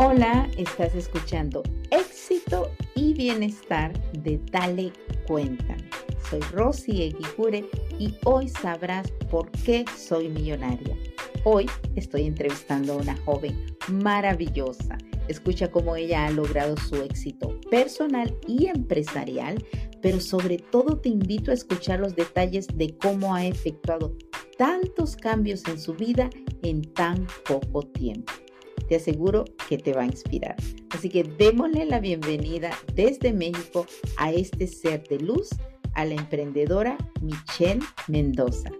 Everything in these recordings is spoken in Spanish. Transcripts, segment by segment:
Hola, estás escuchando Éxito y Bienestar de Dale Cuéntame. Soy Rosy Eguigure y hoy sabrás por qué soy millonaria. Hoy estoy entrevistando a una joven maravillosa. Escucha cómo ella ha logrado su éxito personal y empresarial, pero sobre todo te invito a escuchar los detalles de cómo ha efectuado tantos cambios en su vida en tan poco tiempo. Te aseguro que te va a inspirar. Así que démosle la bienvenida desde México a este ser de luz, a la emprendedora Michelle Mendoza.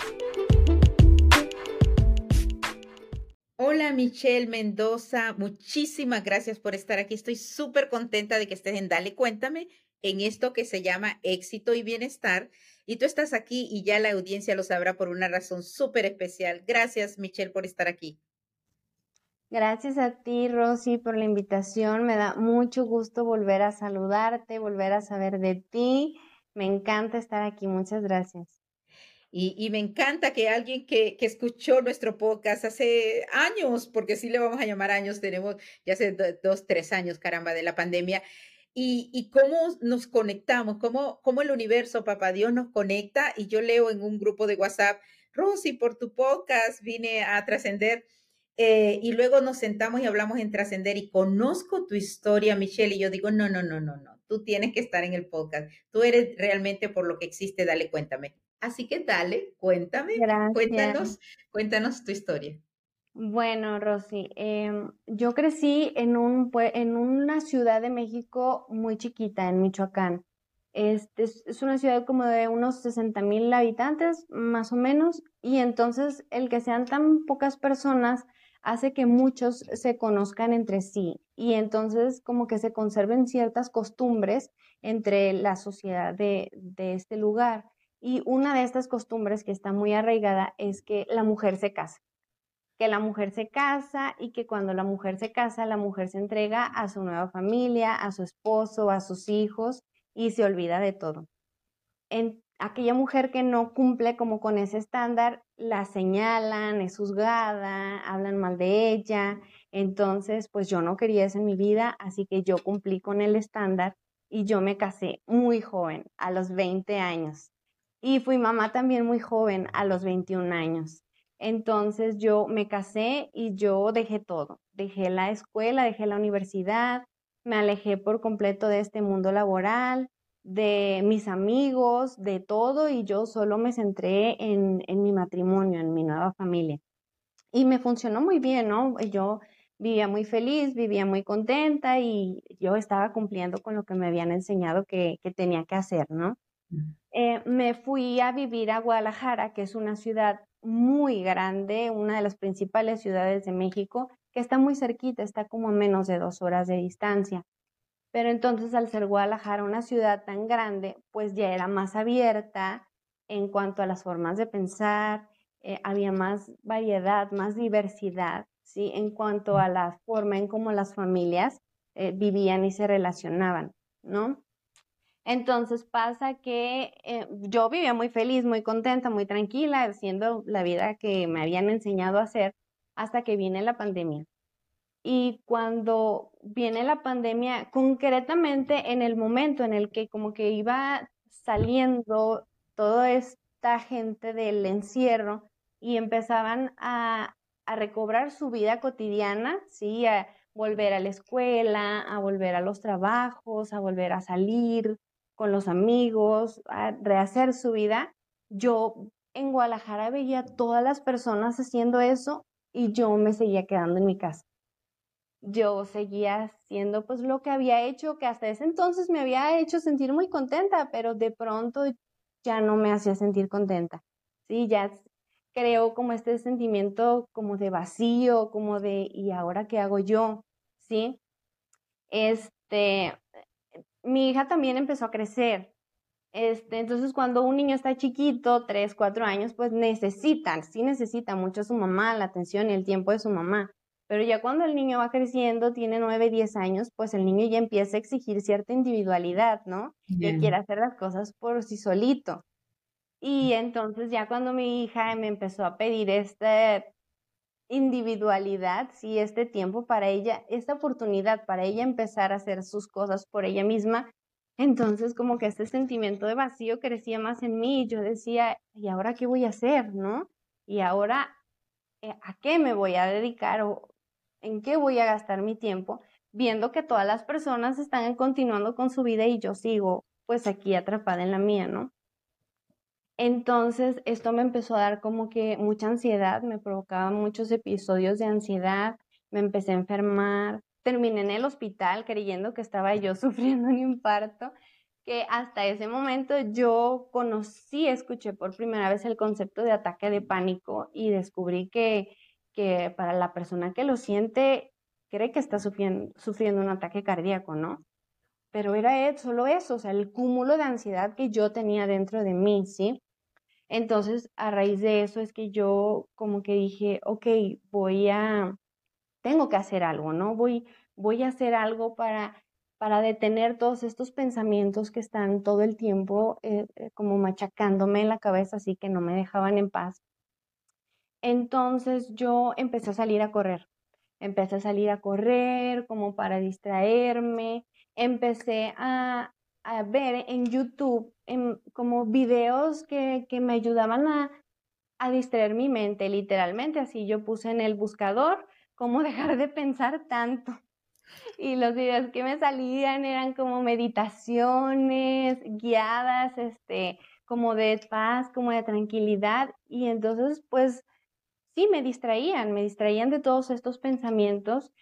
Hola Michelle Mendoza, muchísimas gracias por estar aquí. Estoy súper contenta de que estés en Dale Cuéntame en esto que se llama éxito y bienestar. Y tú estás aquí y ya la audiencia lo sabrá por una razón súper especial. Gracias Michelle por estar aquí. Gracias a ti, Rosy, por la invitación. Me da mucho gusto volver a saludarte, volver a saber de ti. Me encanta estar aquí. Muchas gracias. Y, me encanta que alguien que, escuchó nuestro podcast hace años, porque sí le vamos a llamar años, tenemos ya hace dos, tres años, caramba, de la pandemia, y, y, cómo nos conectamos, cómo, cómo el universo, papá Dios, nos conecta. Y yo leo en un grupo de WhatsApp, Rosy, por tu podcast vine a trascender eh, y luego nos sentamos y hablamos en trascender y conozco tu historia, Michelle, y yo digo, no, no, no, no, no, tú tienes que estar en el podcast. Tú eres realmente por lo que existe, dale, cuéntame. Así que dale, cuéntame, cuéntanos, cuéntanos tu historia. Bueno, Rosy, em, yo crecí en, un, en una ciudad de México muy chiquita, en Michoacán. Este, es una ciudad como de unos 60 mil habitantes, más o menos, y entonces el que sean tan pocas personas hace que muchos se conozcan entre sí y entonces como que se conserven ciertas costumbres entre la sociedad de, este lugar. Y una de estas costumbres que está muy arraigada es que la mujer se casa, que la mujer se casa y que cuando la mujer se casa, la mujer se entrega a su nueva familia, a su esposo, a sus hijos y se olvida de todo. Aquella mujer que no cumple como con ese estándar, la señalan, es juzgada, hablan mal de ella. Entonces, pues yo no quería eso en mi vida, así que yo cumplí con el estándar y yo me casé muy joven, a los 20 años. Y fui mamá también muy joven, a los 21 años. Entonces yo me casé y yo dejé todo. Dejé la escuela, dejé la universidad, me alejé por completo de este mundo laboral, de mis amigos, de todo, y yo solo me centré en, mi matrimonio, en mi nueva familia. Y me funcionó muy bien, ¿no? Yo vivía muy feliz, vivía muy contenta y yo estaba cumpliendo con lo que me habían enseñado que, tenía que hacer, ¿no? Eh, me fui a vivir a Guadalajara, que es una ciudad muy grande, una de las principales ciudades de México, que está muy cerquita, está como a menos de dos horas de distancia. Pero entonces al ser Guadalajara una ciudad tan grande, pues ya era más abierta en cuanto a las formas de pensar, eh, había más variedad, más diversidad, ¿sí? En cuanto a la forma en cómo las familias eh, vivían y se relacionaban, ¿no? Entonces pasa que eh, yo vivía muy feliz, muy contenta, muy tranquila, haciendo la vida que me habían enseñado a hacer hasta que viene la pandemia. Y cuando viene la pandemia, concretamente en el momento en el que como que iba saliendo toda esta gente del encierro y empezaban a, recobrar su vida cotidiana, ¿sí? A volver a la escuela, a volver a los trabajos, a volver a salir con los amigos, a rehacer su vida. Yo en Guadalajara veía a todas las personas haciendo eso y yo me seguía quedando en mi casa yo seguía haciendo pues lo que había hecho, que hasta ese entonces me había hecho sentir muy contenta, pero de pronto ya no me hacía sentir contenta. Sí, ya creo como este sentimiento como de vacío, como de ¿y ahora qué hago yo? Sí. Este mi hija también empezó a crecer. Este, entonces cuando un niño está chiquito, tres, cuatro años, pues necesitan, sí necesita mucho a su mamá, la atención y el tiempo de su mamá. Pero ya cuando el niño va creciendo, tiene 9, 10 años, pues el niño ya empieza a exigir cierta individualidad, ¿no? Y quiere hacer las cosas por sí solito. Y entonces ya cuando mi hija me empezó a pedir este, individualidad, sí, este tiempo para ella, esta oportunidad para ella empezar a hacer sus cosas por ella misma. Entonces, como que este sentimiento de vacío crecía más en mí y yo decía, ¿y ahora qué voy a hacer, no? Y ahora, eh, ¿a qué me voy a dedicar o en qué voy a gastar mi tiempo? Viendo que todas las personas están continuando con su vida y yo sigo pues aquí atrapada en la mía, ¿no? Entonces, esto me empezó a dar como que mucha ansiedad, me provocaba muchos episodios de ansiedad, me empecé a enfermar, terminé en el hospital creyendo que estaba yo sufriendo un infarto, que hasta ese momento yo conocí, escuché por primera vez el concepto de ataque de pánico y descubrí que, que para la persona que lo siente, cree que está sufriendo, un ataque cardíaco, ¿no? Pero era solo eso, o sea, el cúmulo de ansiedad que yo tenía dentro de mí, ¿sí? Entonces, a raíz de eso es que yo como que dije, ok, voy a, tengo que hacer algo, ¿no? Voy, voy a hacer algo para, para detener todos estos pensamientos que están todo el tiempo eh, eh, como machacándome en la cabeza, así que no me dejaban en paz. Entonces yo empecé a salir a correr, empecé a salir a correr como para distraerme, empecé a, a ver en YouTube como videos que, me ayudaban a, a, distraer mi mente, literalmente. Así yo puse en el buscador cómo dejar de pensar tanto. Y los videos que me salían eran como meditaciones guiadas, este, como de paz, como de tranquilidad. Y entonces, pues, sí, me distraían, me distraían de todos estos pensamientos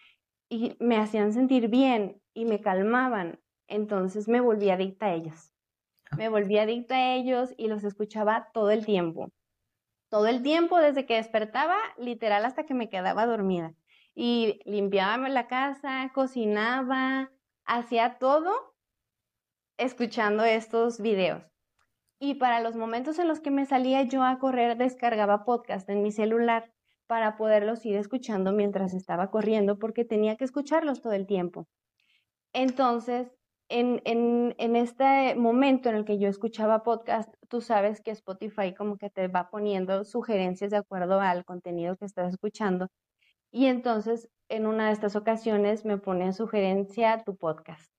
y me hacían sentir bien y me calmaban. Entonces me volví adicta a ellos. Ah. Me volví adicta a ellos y los escuchaba todo el tiempo. Todo el tiempo, desde que despertaba, literal hasta que me quedaba dormida. Y limpiaba la casa, cocinaba, hacía todo escuchando estos videos. Y para los momentos en los que me salía yo a correr, descargaba podcast en mi celular para poderlos ir escuchando mientras estaba corriendo, porque tenía que escucharlos todo el tiempo. Entonces, en, en, en, este momento en el que yo escuchaba podcast, tú sabes que Spotify como que te va poniendo sugerencias de acuerdo al contenido que estás escuchando. Y entonces, en una de estas ocasiones, me pone en sugerencia tu podcast.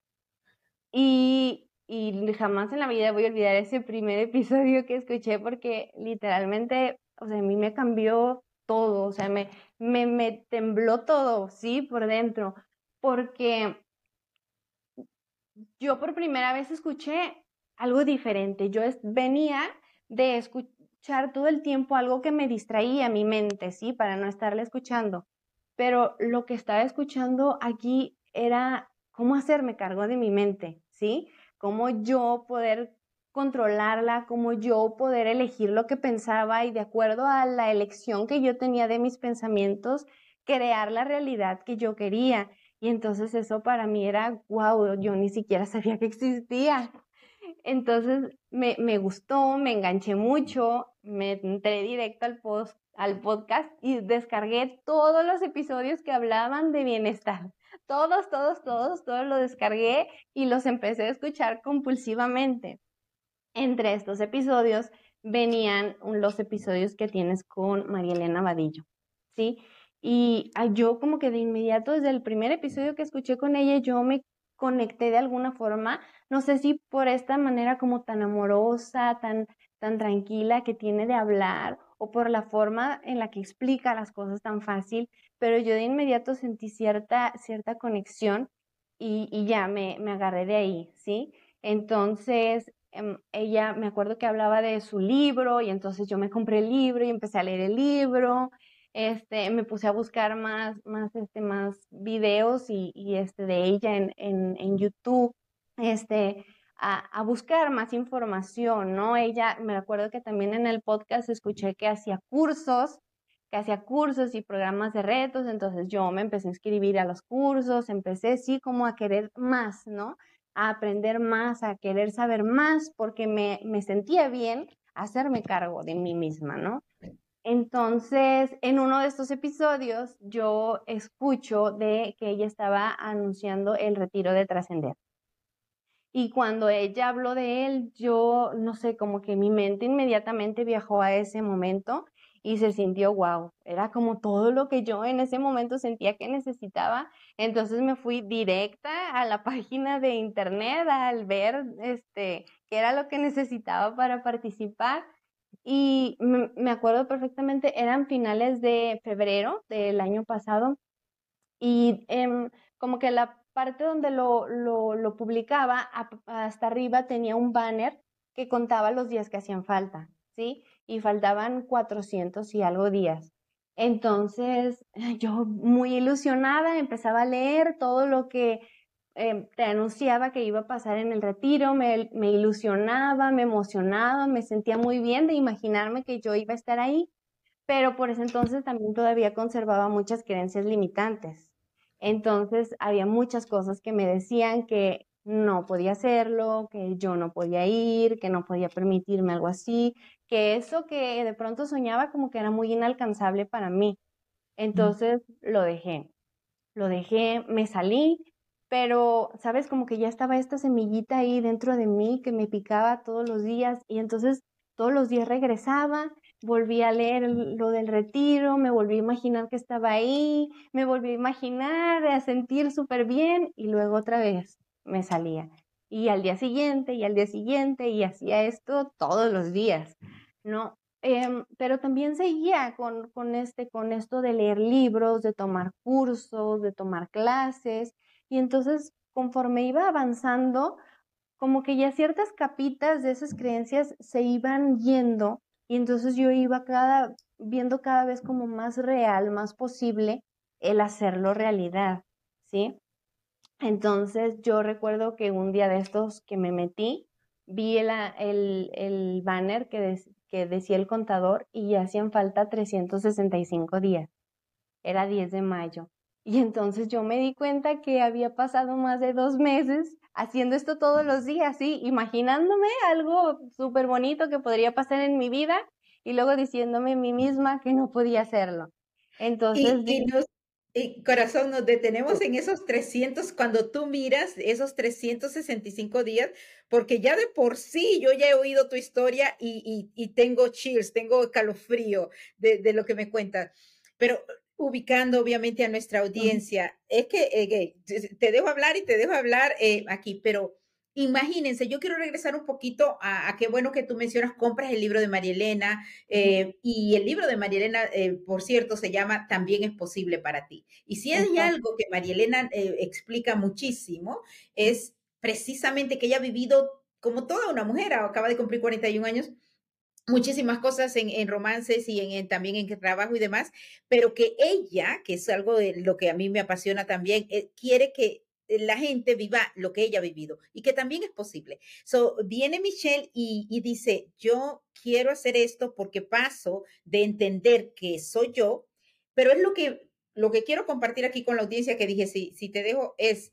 Y, y jamás en la vida voy a olvidar ese primer episodio que escuché porque literalmente, o sea, a mí me cambió todo, o sea, me, me, me tembló todo, sí, por dentro, porque yo por primera vez escuché algo diferente. Yo venía de escuchar todo el tiempo algo que me distraía mi mente, ¿sí? Para no estarle escuchando. Pero lo que estaba escuchando aquí era cómo hacerme cargo de mi mente, ¿sí? Cómo yo poder controlarla, cómo yo poder elegir lo que pensaba y de acuerdo a la elección que yo tenía de mis pensamientos, crear la realidad que yo quería. Y entonces eso para mí era, wow, yo ni siquiera sabía que existía. Entonces me, me gustó, me enganché mucho, me entré directo al, post, al podcast y descargué todos los episodios que hablaban de bienestar. Todos, todos, todos, todos los descargué y los empecé a escuchar compulsivamente. Entre estos episodios venían los episodios que tienes con María Elena Vadillo, ¿sí? Y yo como que de inmediato, desde el primer episodio que escuché con ella, yo me conecté de alguna forma, no sé si por esta manera como tan amorosa, tan, tan tranquila que tiene de hablar, o por la forma en la que explica las cosas tan fácil, pero yo de inmediato sentí cierta, cierta conexión y, y ya me, me, agarré de ahí, ¿sí? Entonces, em, ella, me acuerdo que hablaba de su libro y entonces yo me compré el libro y empecé a leer el libro este, me puse a buscar más, más, este, más videos y, este, de ella en, en, YouTube, este, a, a, buscar más información, ¿no? Ella, me acuerdo que también en el podcast escuché que hacía cursos, que hacía cursos y programas de retos, entonces yo me empecé a inscribir a los cursos, empecé sí como a querer más, ¿no? A aprender más, a querer saber más, porque me, me sentía bien hacerme cargo de mí misma, ¿no? Entonces, en uno de estos episodios, yo escucho de que ella estaba anunciando el retiro de trascender. Y cuando ella habló de él, yo no sé, como que mi mente inmediatamente viajó a ese momento y se sintió wow. Era como todo lo que yo en ese momento sentía que necesitaba. Entonces me fui directa a la página de internet al ver este qué era lo que necesitaba para participar. Y me, acuerdo perfectamente, eran finales de febrero del año pasado. Y em, como que la parte donde lo, lo, publicaba, hasta arriba tenía un banner que contaba los días que hacían falta, ¿sí? Y faltaban 400 y algo días. Entonces, yo muy ilusionada empezaba a leer todo lo que eh, te anunciaba que iba a pasar en el retiro, me, me ilusionaba, me emocionaba, me sentía muy bien de imaginarme que yo iba a estar ahí, pero por ese entonces también todavía conservaba muchas creencias limitantes. Entonces, había muchas cosas que me decían que no podía hacerlo, que yo no podía ir, que no podía permitirme algo así, que eso que de pronto soñaba como que era muy inalcanzable para mí. Entonces lo dejé, lo dejé, me salí, pero, ¿sabes? Como que ya estaba esta semillita ahí dentro de mí que me picaba todos los días y entonces todos los días regresaba, volví a leer lo del retiro, me volví a imaginar que estaba ahí, me volví a imaginar, a sentir súper bien y luego otra vez me salía. Y al día siguiente, y al día siguiente, y hacía esto todos los días, ¿no? Em, pero también seguía con, con, este, con esto de leer libros, de tomar cursos, de tomar clases, y entonces conforme iba avanzando, como que ya ciertas capitas de esas creencias se iban yendo, y entonces yo iba cada, viendo cada vez como más real, más posible el hacerlo realidad, ¿sí? Entonces yo recuerdo que un día de estos que me metí, vi el, el, banner que, que decía el contador y ya hacían falta 365 días. Era 10 de mayo. Y entonces yo me di cuenta que había pasado más de dos meses haciendo esto todos los días, ¿sí? Imaginándome algo súper bonito que podría pasar en mi vida y luego diciéndome a mí misma que no podía hacerlo. Entonces, y corazón, nos detenemos en esos 300, cuando tú miras esos 365 días, porque ya de por sí yo ya he oído tu historia y, y, tengo chills, tengo calofrío de, de, lo que me cuentas. Pero ubicando obviamente a nuestra audiencia, es que eh, te dejo hablar y te dejo hablar eh, aquí, pero Imagínense, yo quiero regresar un poquito a, qué bueno que tú mencionas, compras el libro de María Elena eh, y el libro de María Elena, eh, por cierto, se llama También es posible para ti. Y si hay algo que María Elena eh, explica muchísimo, es precisamente que ella ha vivido como toda una mujer, acaba de cumplir 41 años, muchísimas cosas en, romances y en, también en trabajo y demás, pero que ella, que es algo de lo que a mí me apasiona también, quiere que la gente viva lo que ella ha vivido y que también es posible. So, viene Michelle y, dice, yo quiero hacer esto porque paso de entender que soy yo, pero es lo que, lo que quiero compartir aquí con la audiencia que dije, si, si te dejo, es,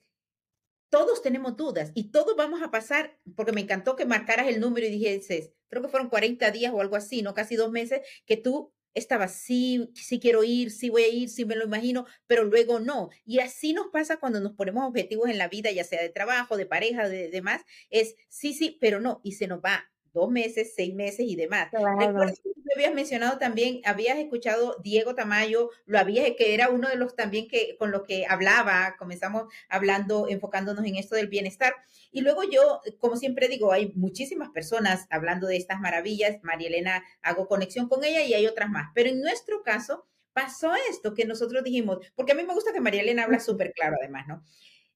todos tenemos dudas y todos vamos a pasar, porque me encantó que marcaras el número y dijese, creo que fueron 40 días o algo así, no casi dos meses, que tú estaba, sí, sí quiero ir, sí voy a ir, sí me lo imagino, pero luego no. Y así nos pasa cuando nos ponemos objetivos en la vida, ya sea de trabajo, de pareja, de demás, es sí, sí, pero no, y se nos va dos meses, seis meses y demás. Recuerdo que tú habías mencionado también, habías escuchado Diego Tamayo, lo habías, que era uno de los también que con los que hablaba, comenzamos hablando, enfocándonos en esto del bienestar. Y luego yo, como siempre digo, hay muchísimas personas hablando de estas maravillas. María Elena, hago conexión con ella y hay otras más. Pero en nuestro caso, pasó esto que nosotros dijimos, porque a mí me gusta que María Elena habla súper claro además, ¿no?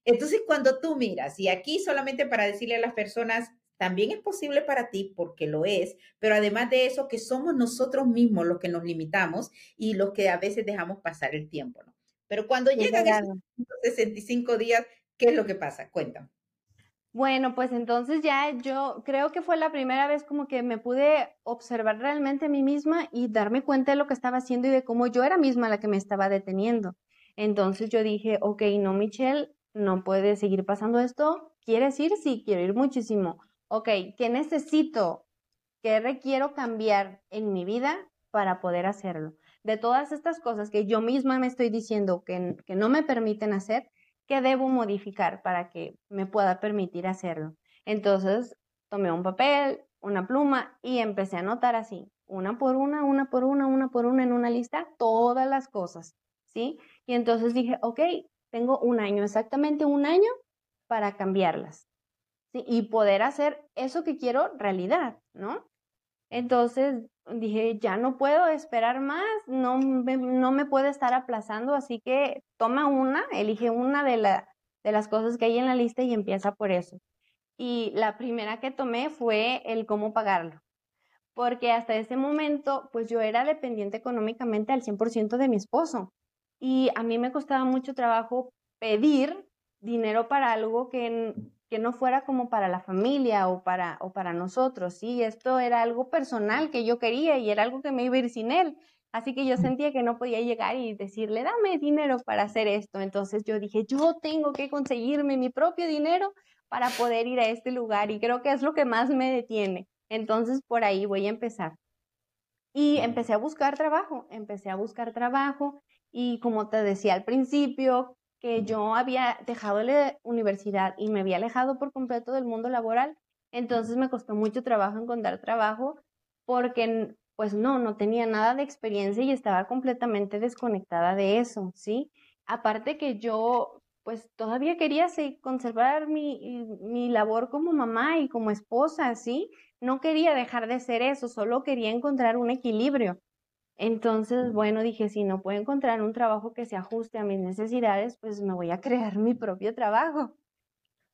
Entonces, cuando tú miras, y aquí solamente para decirle a las personas, también es posible para ti porque lo es, pero además de eso, que somos nosotros mismos los que nos limitamos y los que a veces dejamos pasar el tiempo, ¿no? Pero cuando llegan esos 65 días, ¿qué es lo que pasa? Cuéntame. Bueno, pues entonces ya yo creo que fue la primera vez como que me pude observar realmente a mí misma y darme cuenta de lo que estaba haciendo y de cómo yo era misma la que me estaba deteniendo. Entonces yo dije, ok, no, Michelle, no puede seguir pasando esto. ¿Quieres ir? Sí, quiero ir muchísimo ok, ¿qué necesito? ¿Qué requiero cambiar en mi vida para poder hacerlo? De todas estas cosas que yo misma me estoy diciendo que, que no me permiten hacer, ¿qué debo modificar para que me pueda permitir hacerlo? Entonces, tomé un papel, una pluma y empecé a anotar así, una por una, una por una, una por una en una lista, todas las cosas, ¿sí? Y entonces dije, ok, tengo un año, exactamente un año para cambiarlas, Y poder hacer eso que quiero realidad, ¿no? Entonces dije, ya no puedo esperar más, no me, no me puede estar aplazando, así que toma una, elige una de, la, de las cosas que hay en la lista y empieza por eso. Y la primera que tomé fue el cómo pagarlo, porque hasta ese momento, pues yo era dependiente económicamente al 100% de mi esposo. Y a mí me costaba mucho trabajo pedir dinero para algo que, que no fuera como para la familia o para, o para nosotros, ¿sí? Esto era algo personal que yo quería y era algo que me iba a ir sin él. Así que yo sentía que no podía llegar y decirle, dame dinero para hacer esto. Entonces yo dije, yo tengo que conseguirme mi propio dinero para poder ir a este lugar y creo que es lo que más me detiene. Entonces por ahí voy a empezar. Y empecé a buscar trabajo, empecé a buscar trabajo y como te decía al principio, que yo había dejado la universidad y me había alejado por completo del mundo laboral, entonces me costó mucho trabajo encontrar trabajo porque pues no, no tenía nada de experiencia y estaba completamente desconectada de eso, ¿sí? Aparte que yo pues todavía quería conservar mi, mi labor como mamá y como esposa, ¿sí? No quería dejar de ser eso, solo quería encontrar un equilibrio. Entonces, bueno, dije, si no puedo encontrar un trabajo que se ajuste a mis necesidades, pues me voy a crear mi propio trabajo.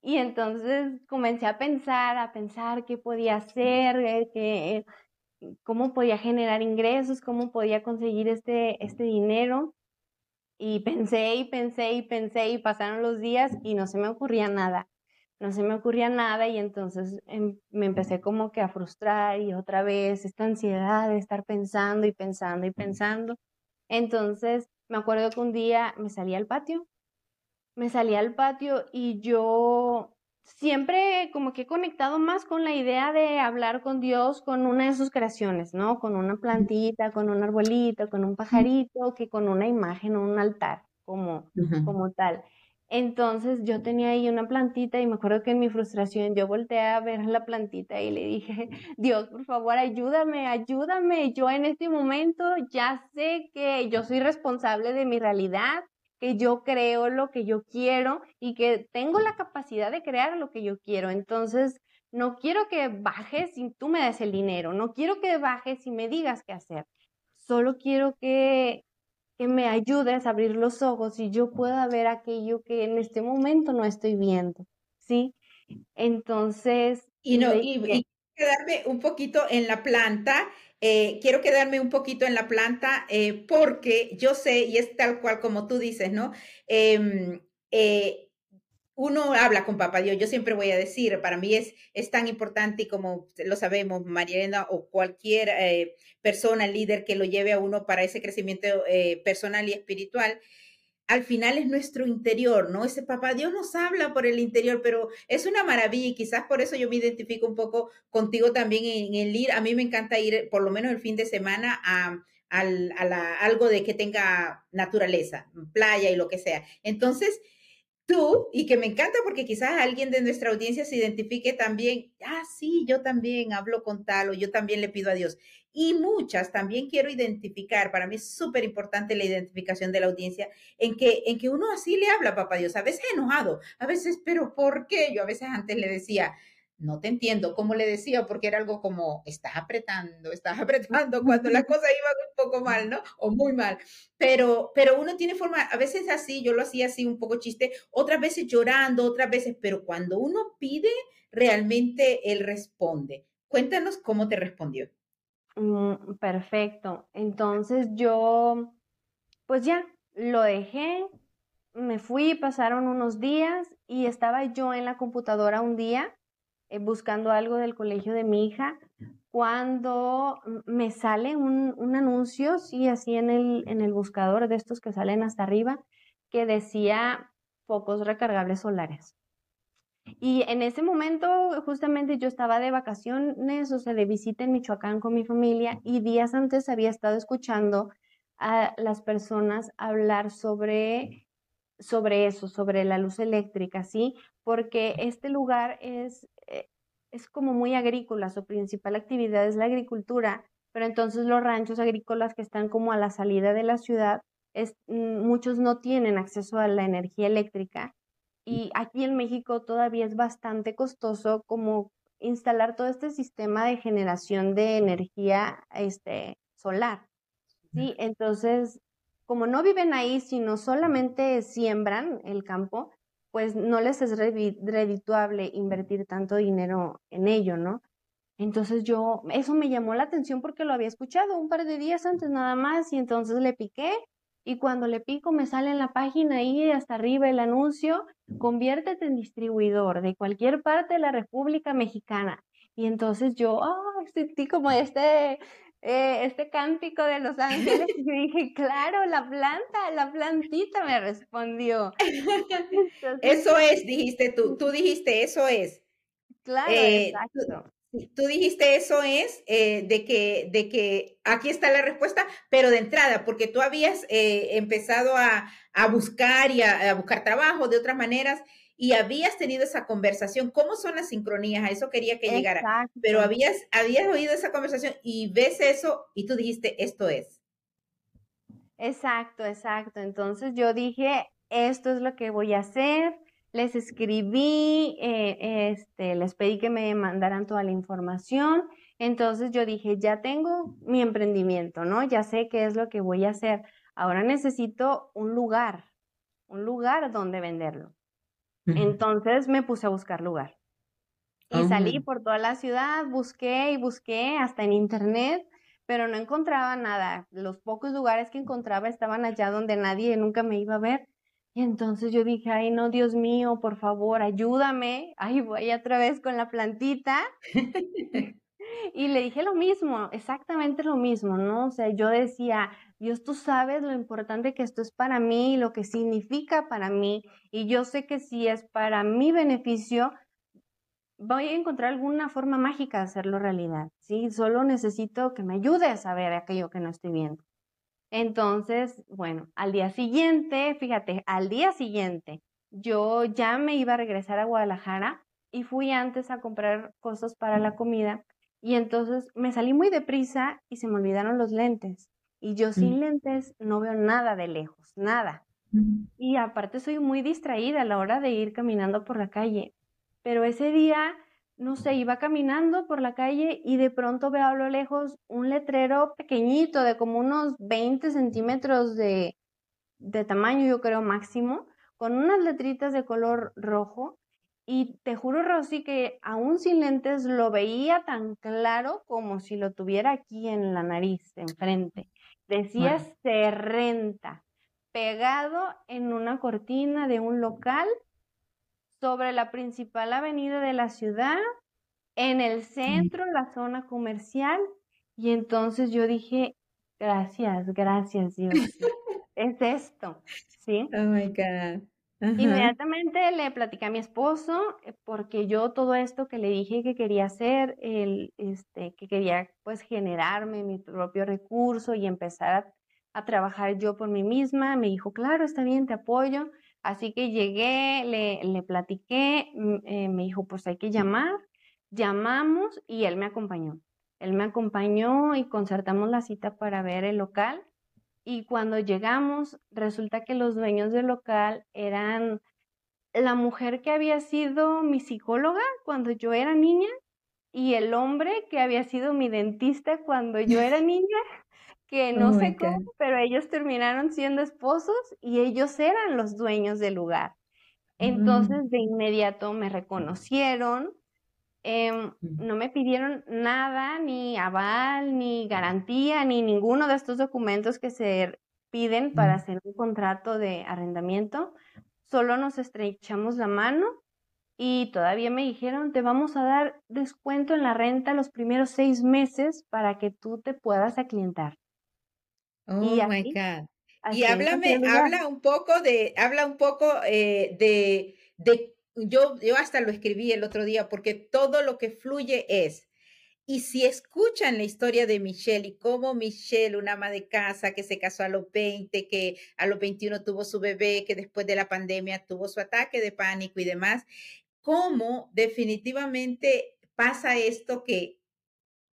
Y entonces comencé a pensar, a pensar qué podía hacer, eh, qué, cómo podía generar ingresos, cómo podía conseguir este, este dinero. Y pensé y pensé y pensé y pasaron los días y no se me ocurría nada no se me ocurría nada y entonces em, me empecé como que a frustrar y otra vez esta ansiedad de estar pensando y pensando y pensando. Entonces me acuerdo que un día me salí al patio, me salí al patio y yo siempre como que he conectado más con la idea de hablar con Dios con una de sus creaciones, ¿no? Con una plantita, con un arbolito, con un pajarito, que con una imagen o un altar como, como tal. Entonces yo tenía ahí una plantita y me acuerdo que en mi frustración yo volteé a ver la plantita y le dije, Dios, por favor, ayúdame, ayúdame. Yo en este momento ya sé que yo soy responsable de mi realidad, que yo creo lo que yo quiero y que tengo la capacidad de crear lo que yo quiero. Entonces, no quiero que bajes y tú me des el dinero, no quiero que bajes y me digas qué hacer. Solo quiero que que me ayudes a abrir los ojos y yo pueda ver aquello que en este momento no estoy viendo, ¿sí? Entonces... Y no, y, quedarme un poquito en la planta, eh, quiero quedarme un poquito en la planta eh, porque yo sé, y es tal cual como tú dices, ¿no? Em, eh, uno habla con Papá Dios, yo siempre voy a decir, para mí es, es tan importante y como lo sabemos, Mariana o cualquier eh, persona, líder que lo lleve a uno para ese crecimiento eh, personal y espiritual, al final es nuestro interior, ¿no? Ese Papá Dios nos habla por el interior, pero es una maravilla y quizás por eso yo me identifico un poco contigo también en, el ir. A mí me encanta ir por lo menos el fin de semana a, algo de que tenga naturaleza, playa y lo que sea. Entonces, tú y que me encanta porque quizás alguien de nuestra audiencia se identifique también, ah, sí, yo también hablo con tal o yo también le pido a Dios. Y muchas también quiero identificar, para mí es súper importante la identificación de la audiencia, en que, en que uno así le habla a papá Dios, a veces enojado, a veces, pero ¿por qué? Yo a veces antes le decía, no te entiendo cómo le decía, porque era algo como, estás apretando, estás apretando cuando las cosas iban un poco mal, ¿no? O muy mal. Pero, pero uno tiene forma, a veces así, yo lo hacía así un poco chiste, otras veces llorando, otras veces, pero cuando uno pide, realmente él responde. Cuéntanos cómo te respondió. Mm, perfecto. Entonces yo, pues ya, lo dejé, me fui, pasaron unos días y estaba yo en la computadora un día eh, buscando algo del colegio de mi hija, cuando me sale un, un, anuncio, sí, así en el, en el buscador de estos que salen hasta arriba, que decía focos recargables solares. Y en ese momento, justamente yo estaba de vacaciones, o sea, de visita en Michoacán con mi familia, y días antes había estado escuchando a las personas hablar sobre, sobre eso, sobre la luz eléctrica, ¿sí? Porque este lugar es es como muy agrícola, su principal actividad es la agricultura, pero entonces los ranchos agrícolas que están como a la salida de la ciudad, es, mm, muchos no tienen acceso a la energía eléctrica y aquí en México todavía es bastante costoso como instalar todo este sistema de generación de energía este, solar. ¿sí? Entonces, como no viven ahí, sino solamente siembran el campo, pues no les es redituable invertir tanto dinero en ello, ¿no? Entonces yo, eso me llamó la atención porque lo había escuchado un par de días antes nada más y entonces le piqué y cuando le pico me sale en la página ahí hasta arriba el anuncio, conviértete en distribuidor de cualquier parte de la República Mexicana. Y entonces yo, oh, sentí como este, eh, este cántico de Los Ángeles y dije, claro, la planta, la plantita me respondió. eso es, dijiste tú, tú dijiste, eso es. Claro, eh, exacto. Tú dijiste eso es eh, de, que, de que aquí está la respuesta, pero de entrada, porque tú habías eh, empezado a, buscar y a, buscar trabajo de otras maneras y habías tenido esa conversación. ¿Cómo son las sincronías? A eso quería que llegara. Pero habías, habías oído esa conversación y ves eso y tú dijiste, esto es. Exacto, exacto. Entonces yo dije, esto es lo que voy a hacer les escribí, eh, este, les pedí que me mandaran toda la información. Entonces yo dije, ya tengo mi emprendimiento, ¿no? Ya sé qué es lo que voy a hacer. Ahora necesito un lugar, un lugar donde venderlo. Entonces me puse a buscar lugar. Y salí por toda la ciudad, busqué y busqué hasta en internet, pero no encontraba nada. Los pocos lugares que encontraba estaban allá donde nadie nunca me iba a ver. Y entonces yo dije, ay, no, Dios mío, por favor, ayúdame. Ahí voy otra vez con la plantita. y le dije lo mismo, exactamente lo mismo, ¿no? O sea, yo decía, Dios, tú sabes lo importante que esto es para mí, lo que significa para mí, y yo sé que si es para mi beneficio, voy a encontrar alguna forma mágica de hacerlo realidad, ¿sí? Solo necesito que me ayudes a ver aquello que no estoy viendo. Entonces, bueno, al día siguiente, fíjate, al día siguiente, yo ya me iba a regresar a Guadalajara y fui antes a comprar cosas para la comida y entonces me salí muy deprisa y se me olvidaron los lentes. Y yo sin mm. lentes no veo nada de lejos, nada. Y aparte soy muy distraída a la hora de ir caminando por la calle. Pero ese día no sé, iba caminando por la calle y de pronto veo a lo lejos un letrero pequeñito de como unos 20 centímetros de, de tamaño, yo creo máximo, con unas letritas de color rojo. Y te juro, Rosy, que aún sin lentes lo veía tan claro como si lo tuviera aquí en la nariz, enfrente. Decía se renta, pegado en una cortina de un local sobre la principal avenida de la ciudad, en el centro, la zona comercial. Y entonces yo dije, gracias, gracias Dios. es esto, ¿sí? Oh my God. Inmediatamente le platicé a mi esposo eh, porque yo todo esto que le dije que quería hacer, el, este, que quería pues generarme mi propio recurso y empezar a, a trabajar yo por mí misma, me dijo, claro, está bien, te apoyo. Así que llegué, le, le platiqué, mm, eh, me dijo, pues hay que llamar. Llamamos y él me acompañó. Él me acompañó y concertamos la cita para ver el local. Y cuando llegamos, resulta que los dueños del local eran la mujer que había sido mi psicóloga cuando yo era niña y el hombre que había sido mi dentista cuando yo era niña que oh no sé cómo, pero ellos terminaron siendo esposos y ellos eran los dueños del lugar. Entonces mm. de inmediato me reconocieron, em, no me pidieron nada, ni aval, ni garantía, ni ninguno de estos documentos que se piden para hacer un contrato de arrendamiento. Solo nos estrechamos la mano y todavía me dijeron, te vamos a dar descuento en la renta los primeros seis meses para que tú te puedas aclientar. Oh my God. Y háblame, habla un poco de, habla un poco eh, de, de, yo, yo hasta lo escribí el otro día, porque todo lo que fluye es, y si escuchan la historia de Michelle y cómo Michelle, una ama de casa que se casó a los 20, que a los 21 tuvo su bebé, que después de la pandemia tuvo su ataque de pánico y demás, cómo definitivamente pasa esto que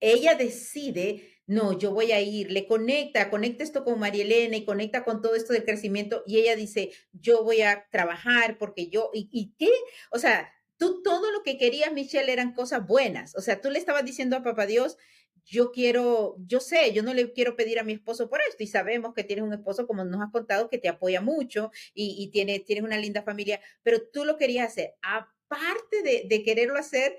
ella decide no, yo voy a ir, le conecta, conecta esto con María Elena y conecta con todo esto del crecimiento y ella dice, yo voy a trabajar porque yo, ¿y, y qué? O sea, tú todo lo que querías, Michelle, eran cosas buenas. O sea, tú le estabas diciendo a papá Dios, yo quiero, yo sé, yo no le quiero pedir a mi esposo por esto y sabemos que tienes un esposo, como nos has contado, que te apoya mucho y, y tiene, tienes una linda familia, pero tú lo querías hacer. Aparte de, de quererlo hacer,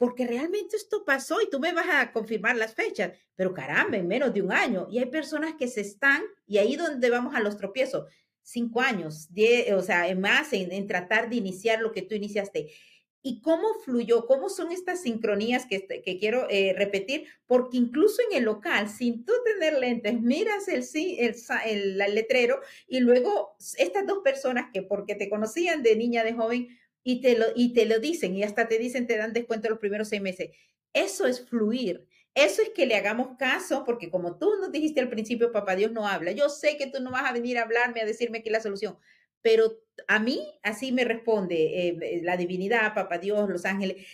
porque realmente esto pasó y tú me vas a confirmar las fechas, pero caramba, en menos de un año. Y hay personas que se están, y ahí donde vamos a los tropiezos, cinco años, diez, o sea, más en, tratar de iniciar lo que tú iniciaste. ¿Y cómo fluyó? ¿Cómo son estas sincronías que, que quiero eh, repetir? Porque incluso en el local, sin tú tener lentes, miras el, el, el, el letrero y luego estas dos personas que porque te conocían de niña, de joven, y te, lo, y te lo dicen y hasta te dicen, te dan descuento los primeros seis meses. Eso es fluir. Eso es que le hagamos caso, porque como tú nos dijiste al principio, papá Dios no habla. Yo sé que tú no vas a venir a hablarme, a decirme que es la solución, pero a mí así me responde eh, la divinidad, papá Dios, los ángeles,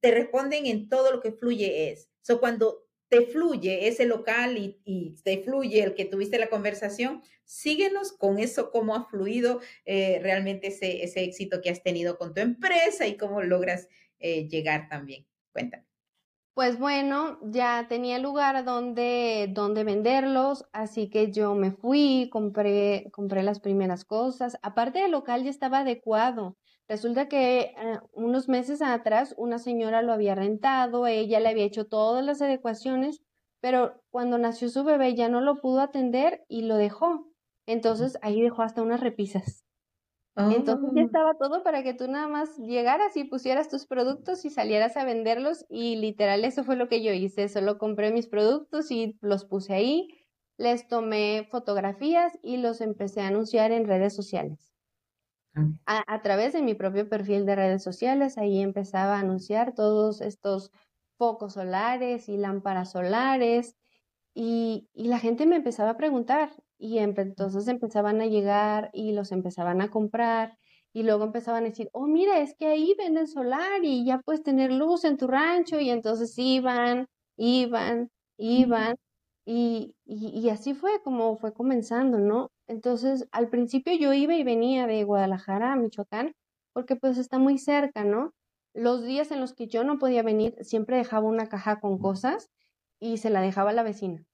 te responden en todo lo que fluye es. So, cuando te fluye ese local y, te fluye el que tuviste la conversación, síguenos con eso, cómo ha fluido eh, realmente ese, ese, éxito que has tenido con tu empresa y cómo logras eh, llegar también. Cuéntame. Pues bueno, ya tenía lugar donde, donde venderlos, así que yo me fui, compré, compré las primeras cosas. Aparte del local ya estaba adecuado. Resulta que eh, unos meses atrás una señora lo había rentado, ella le había hecho todas las adecuaciones, pero cuando nació su bebé ya no lo pudo atender y lo dejó. Entonces ahí dejó hasta unas repisas. Entonces ya oh. estaba todo para que tú nada más llegaras y pusieras tus productos y salieras a venderlos y literal eso fue lo que yo hice, solo compré mis productos y los puse ahí, les tomé fotografías y los empecé a anunciar en redes sociales. A, través de mi propio perfil de redes sociales, ahí empezaba a anunciar todos estos focos solares y lámparas solares y, la gente me empezaba a preguntar y entonces empezaban a llegar y los empezaban a comprar y luego empezaban a decir, oh, mira, es que ahí venden solar y ya puedes tener luz en tu rancho y entonces iban, iban, iban y, y así fue como fue comenzando, ¿no? Entonces, al principio yo iba y venía de Guadalajara a Michoacán, porque pues está muy cerca, ¿no? Los días en los que yo no podía venir, siempre dejaba una caja con cosas y se la dejaba a la vecina.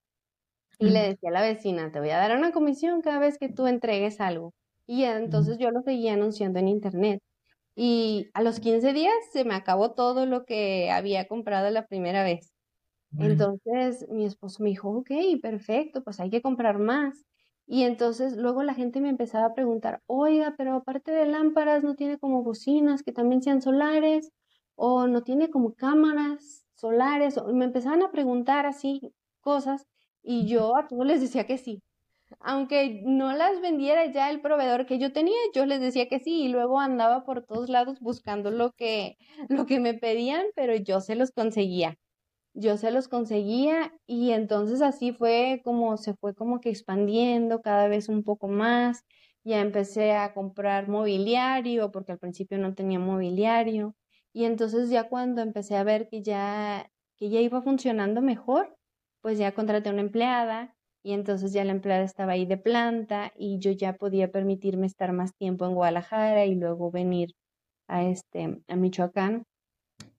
Y le decía a la vecina, te voy a dar una comisión cada vez que tú entregues algo. Y entonces yo lo seguía anunciando en internet. Y a los 15 días se me acabó todo lo que había comprado la primera vez. Entonces mi esposo me dijo, ok, perfecto, pues hay que comprar más. Y entonces luego la gente me empezaba a preguntar, oiga, pero aparte de lámparas, ¿no tiene como bocinas que también sean solares? ¿O no tiene como cámaras solares? O me empezaban a preguntar así cosas y yo a todos les decía que sí. Aunque no las vendiera ya el proveedor que yo tenía, yo les decía que sí y luego andaba por todos lados buscando lo que, lo que me pedían, pero yo se los conseguía yo se los conseguía y entonces así fue como se fue como que expandiendo cada vez un poco más. Ya empecé a comprar mobiliario porque al principio no tenía mobiliario y entonces ya cuando empecé a ver que ya que ya iba funcionando mejor, pues ya contraté una empleada y entonces ya la empleada estaba ahí de planta y yo ya podía permitirme estar más tiempo en Guadalajara y luego venir a este a Michoacán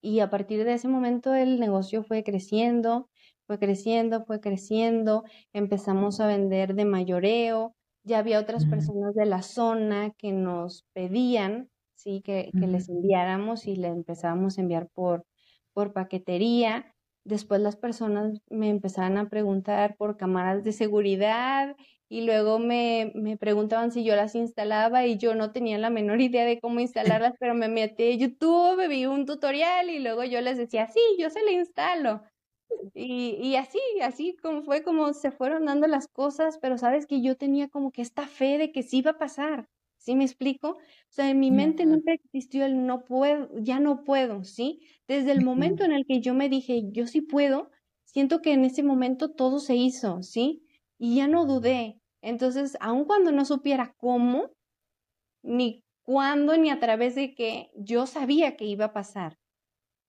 y a partir de ese momento el negocio fue creciendo, fue creciendo, fue creciendo, empezamos a vender de mayoreo, ya había otras personas de la zona que nos pedían, sí, que, que les enviáramos y le empezábamos a enviar por, por paquetería. Después las personas me empezaban a preguntar por cámaras de seguridad y luego me, me, preguntaban si yo las instalaba y yo no tenía la menor idea de cómo instalarlas, pero me metí a YouTube, vi un tutorial y luego yo les decía, sí, yo se la instalo. Y, y así, así como fue como se fueron dando las cosas, pero sabes que yo tenía como que esta fe de que sí iba a pasar, ¿sí me explico? O sea, en mi mente nunca existió el no puedo, ya no puedo, ¿sí? Desde el momento en el que yo me dije, yo sí puedo, siento que en ese momento todo se hizo, ¿sí? Y ya no dudé, entonces, aun cuando no supiera cómo, ni cuándo, ni a través de qué, yo sabía que iba a pasar.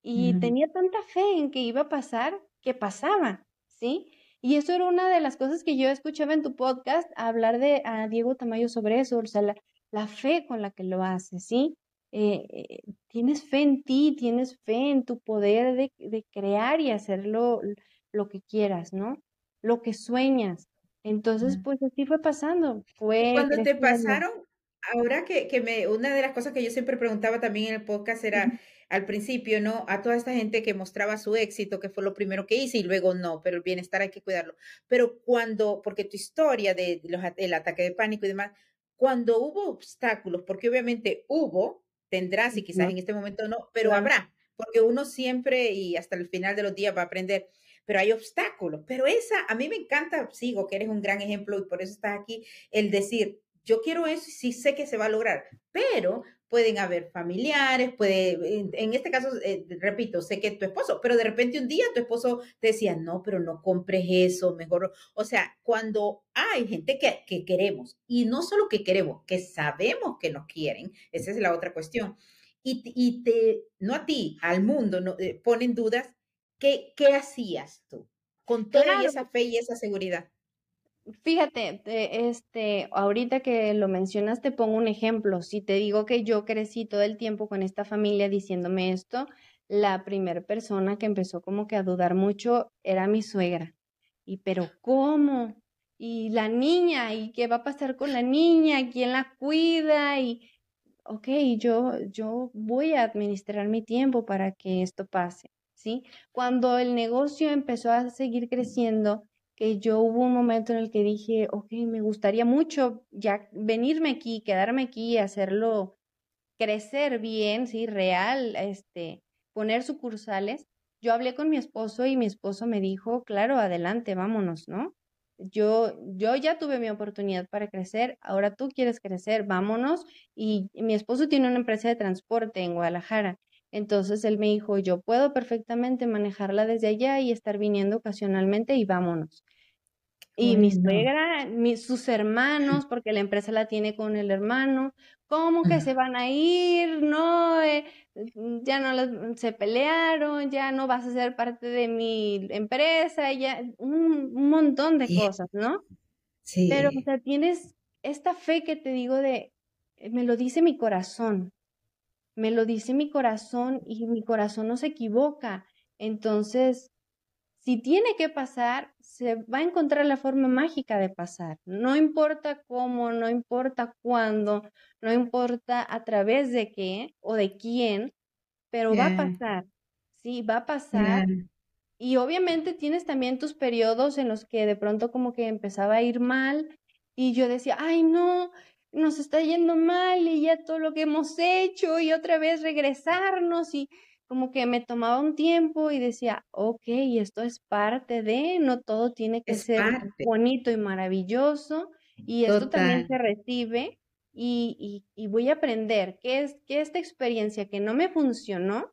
Y tenía tanta fe en que iba a pasar que pasaba, ¿sí? Y eso era una de las cosas que yo escuchaba en tu podcast, hablar de a Diego Tamayo sobre eso, o sea, la, fe con la que lo haces, ¿sí? Eh, eh, tienes fe en ti, tienes fe en tu poder de, de crear y hacer lo, lo, que quieras, ¿no? Lo que sueñas. Entonces, pues así fue pasando. Fue Cuando te pasaron, ahora que, que, me, una de las cosas que yo siempre preguntaba también en el podcast era, al principio, ¿no? A toda esta gente que mostraba su éxito, que fue lo primero que hice, y luego no, pero el bienestar hay que cuidarlo. Pero cuando, porque tu historia de los, el ataque de pánico y demás, cuando hubo obstáculos, porque obviamente hubo, tendrás y quizás en este momento no, pero habrá, porque uno siempre y hasta el final de los días va a aprender, pero hay obstáculos. Pero esa, a mí me encanta, sigo que eres un gran ejemplo y por eso estás aquí, el decir, yo quiero eso y sí sé que se va a lograr, pero pueden haber familiares, puede, en, este caso, eh, repito, sé que tu esposo, pero de repente un día tu esposo te decía, no, pero no compres eso, mejor, o sea, cuando hay gente que, que queremos, y no solo que queremos, que sabemos que nos quieren, esa es la otra cuestión, y, y te, no a ti, al mundo, no, eh, ponen dudas, ¿qué, ¿qué hacías tú con toda esa fe y esa seguridad? Fíjate, este, ahorita que lo mencionas, te pongo un ejemplo. Si te digo que yo crecí todo el tiempo con esta familia diciéndome esto, la primera persona que empezó como que a dudar mucho era mi suegra. Y pero ¿cómo? Y la niña, ¿y qué va a pasar con la niña? ¿Quién la cuida? Y, ok, yo, yo voy a administrar mi tiempo para que esto pase, Cuando el negocio empezó a seguir creciendo, que yo hubo un momento en el que dije, ok, me gustaría mucho ya venirme aquí, quedarme aquí, hacerlo crecer bien, sí, real, este, poner sucursales. Yo hablé con mi esposo y mi esposo me dijo, claro, adelante, vámonos, ¿no? Yo, yo ya tuve mi oportunidad para crecer, ahora tú quieres crecer, vámonos. Y mi esposo tiene una empresa de transporte en Guadalajara. Entonces él me dijo, yo puedo perfectamente manejarla desde allá y estar viniendo ocasionalmente y vámonos. Y mi suegra, sus hermanos, porque la empresa la tiene con el hermano, ¿cómo que se van a ir? No, eh, ya no se pelearon, ya no vas a ser parte de mi empresa, ya un, montón de cosas, ¿no? Sí. Pero, o sea, tienes esta fe que te digo de, eh, me lo dice mi corazón, me lo dice mi corazón y mi corazón no se equivoca. Entonces, si tiene que pasar, se va a encontrar la forma mágica de pasar. No importa cómo, no importa cuándo, no importa a través de qué o de quién, pero va a pasar. Sí, va a pasar. Y obviamente tienes también tus periodos en los que de pronto como que empezaba a ir mal y yo decía, ay no, nos está yendo mal y ya todo lo que hemos hecho y otra vez regresarnos y como que me tomaba un tiempo y decía, ok, esto es parte de, no todo tiene que ser bonito y maravilloso y esto también se recibe y, y, voy a aprender que es que esta experiencia que no me funcionó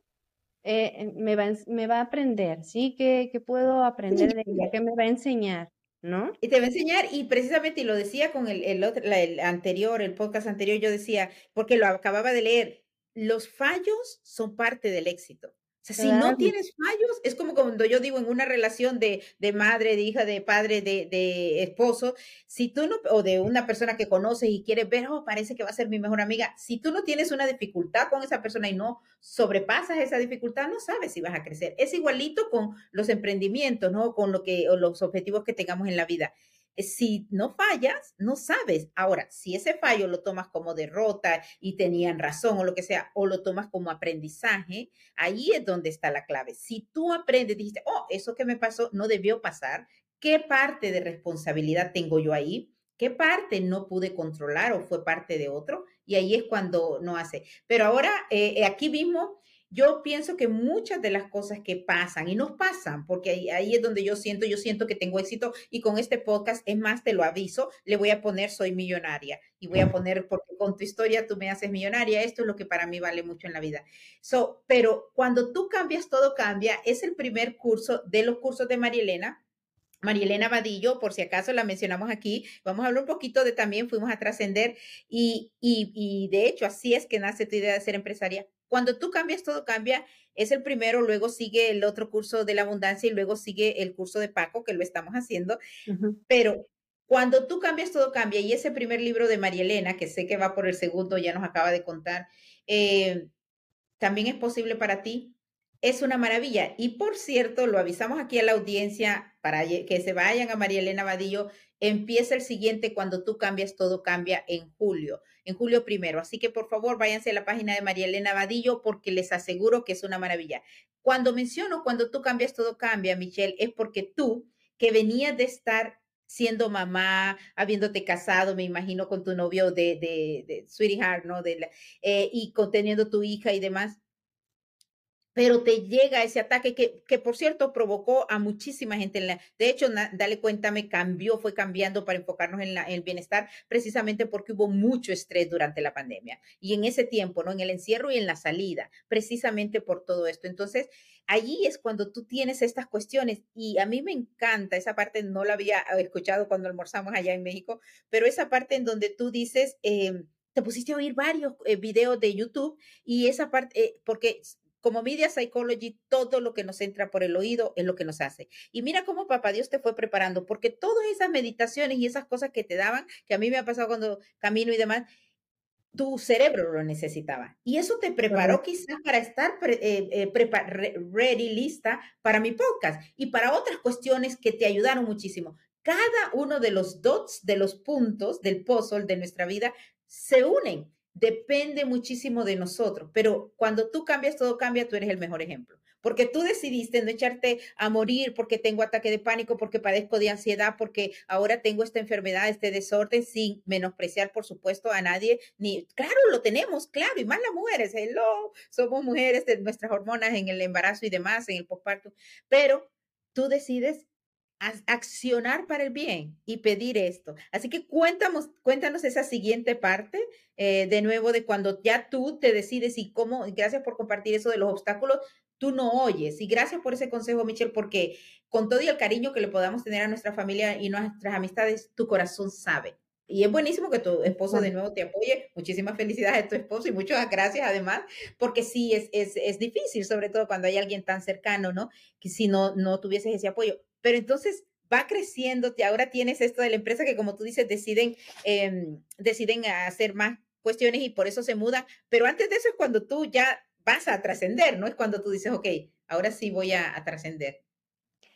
eh, me, va, me va a aprender, ¿sí? Que, que puedo aprender de ella, que me va a enseñar. ¿No? Y te va a enseñar, y precisamente, y lo decía con el, el, otro, el anterior, el podcast anterior, yo decía, porque lo acababa de leer, los fallos son parte del éxito. O sea, si no tienes fallos, es como cuando yo digo en una relación de, de madre, de hija, de padre, de, de, esposo, si tú no, o de una persona que conoces y quieres ver, oh, parece que va a ser mi mejor amiga, si tú no tienes una dificultad con esa persona y no sobrepasas esa dificultad, no sabes si vas a crecer. Es igualito con los emprendimientos, ¿no? Con lo que, o los objetivos que tengamos en la vida. Eh, si no fallas, no sabes. Ahora, si ese fallo lo tomas como derrota y tenían razón o lo que sea, o lo tomas como aprendizaje, ahí es donde está la clave. Si tú aprendes, dijiste, oh, eso que me pasó no debió pasar, ¿qué parte de responsabilidad tengo yo ahí? ¿Qué parte no pude controlar o fue parte de otro? Y ahí es cuando no hace. Pero ahora, eh, eh, aquí mismo, yo pienso que muchas de las cosas que pasan y nos pasan, porque ahí, es donde yo siento, yo siento que tengo éxito y con este podcast, es más, te lo aviso, le voy a poner soy millonaria y voy a poner, porque con tu historia tú me haces millonaria, esto es lo que para mí vale mucho en la vida. So, pero cuando tú cambias, todo cambia, es el primer curso de los cursos de Marielena. Marielena Vadillo, por si acaso la mencionamos aquí, vamos a hablar un poquito de también, fuimos a trascender y, y, y de hecho así es que nace tu idea de ser empresaria cuando tú cambias, todo cambia. es el primero, luego sigue el otro curso de la abundancia y luego sigue el curso de Paco, que lo estamos haciendo. Pero cuando tú cambias, todo cambia. Y ese primer libro de María Elena, que sé que va por el segundo, ya nos acaba de contar, eh, también es posible para ti. Es una maravilla. Y por cierto, lo avisamos aquí a la audiencia para que se vayan a María Elena Vadillo. Empieza el siguiente, cuando tú cambias, todo cambia en julio, en julio primero. Así que por favor, váyanse a la página de María Elena Vadillo porque les aseguro que es una maravilla. Cuando menciono cuando tú cambias, todo cambia, Michelle, es porque tú, que venías de estar siendo mamá, habiéndote casado, me imagino, con tu novio de, de, de Sweetie Heart, ¿no? De eh, y conteniendo tu hija y demás, pero te llega ese ataque que, que, por cierto, provocó a muchísima gente. En la, de hecho, dale cuenta, me cambió, fue cambiando para enfocarnos en, la, el bienestar, precisamente porque hubo mucho estrés durante la pandemia y en ese tiempo, ¿no? En el encierro y en la salida, precisamente por todo esto. Entonces, allí es cuando tú tienes estas cuestiones y a mí me encanta esa parte, no la había escuchado cuando almorzamos allá en México, pero esa parte en donde tú dices... Eh, te pusiste a oír varios eh, videos de YouTube y esa parte, eh, porque como Media Psychology, todo lo que nos entra por el oído es lo que nos hace. Y mira cómo papá Dios te fue preparando, porque todas esas meditaciones y esas cosas que te daban, que a mí me ha pasado cuando camino y demás, tu cerebro lo necesitaba. Y eso te preparó quizás para estar eh, eh, ready, lista para mi podcast y para otras cuestiones que te ayudaron muchísimo. Cada uno de los dots, de los puntos del puzzle de nuestra vida, se unen depende muchísimo de nosotros, pero cuando tú cambias, todo cambia, tú eres el mejor ejemplo. Porque tú decidiste no echarte a morir porque tengo ataque de pánico, porque padezco de ansiedad, porque ahora tengo esta enfermedad, este desorden, sin menospreciar, por supuesto, a nadie. Ni, claro, lo tenemos, claro, y más las mujeres, hello, somos mujeres de nuestras hormonas en el embarazo y demás, en el postparto, pero tú decides accionar para el bien y pedir esto. Así que cuéntanos, cuéntanos esa siguiente parte eh, de nuevo de cuando ya tú te decides y cómo, gracias por compartir eso de los obstáculos, tú no oyes. Y gracias por ese consejo, Michelle, porque con todo y el cariño que le podamos tener a nuestra familia y nuestras amistades, tu corazón sabe. Y es buenísimo que tu esposo de nuevo te apoye. Muchísimas felicidades a tu esposo y muchas gracias además, porque sí es, es, es difícil, sobre todo cuando hay alguien tan cercano, ¿no? Que si no, no tuvieses ese apoyo pero entonces va creciendo, y ahora tienes esto de la empresa que como tú dices, deciden, em, deciden hacer más cuestiones y por eso se muda, pero antes de eso es cuando tú ya vas a trascender, ¿no? Es cuando tú dices, ok, ahora sí voy a, a trascender.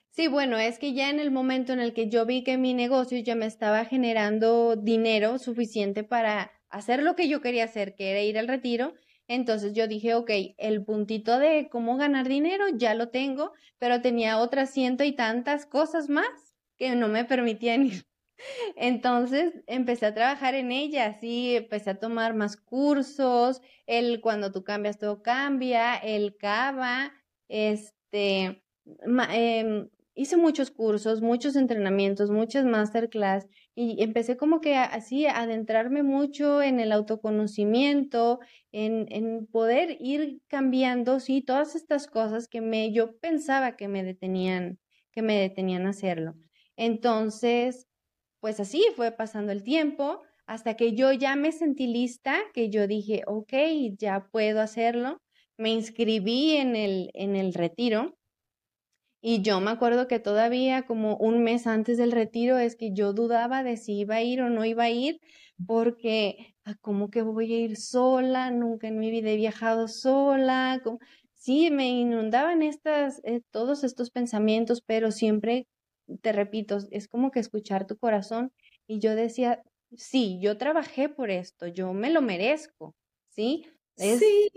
Sí, bueno, es que ya en el momento en el que yo vi que mi negocio ya me estaba generando dinero suficiente para hacer lo que yo quería hacer, que era ir al retiro, entonces yo dije, ok, el puntito de cómo ganar dinero ya lo tengo, pero tenía otras ciento y tantas cosas más que no me permitían ir. Entonces empecé a trabajar en ellas y empecé a tomar más cursos, el cuando tú cambias todo cambia, el CABA, este, eh, hice muchos cursos, muchos entrenamientos, muchas masterclass y empecé como que así a adentrarme mucho en el autoconocimiento, en, en poder ir cambiando, sí, todas estas cosas que me, yo pensaba que me detenían, que me detenían a hacerlo. Entonces, pues así fue pasando el tiempo hasta que yo ya me sentí lista, que yo dije, ok, ya puedo hacerlo. Me inscribí en el, en el retiro y yo me acuerdo que todavía como un mes antes del retiro es que yo dudaba de si iba a ir o no iba a ir, porque ah, como que voy a ir sola, nunca en mi vida he viajado sola. Sí, me inundaban estas, eh, todos estos pensamientos, pero siempre, te repito, es como que escuchar tu corazón. Y yo decía, sí, yo trabajé por esto, yo me lo merezco, ¿sí? Es, sí.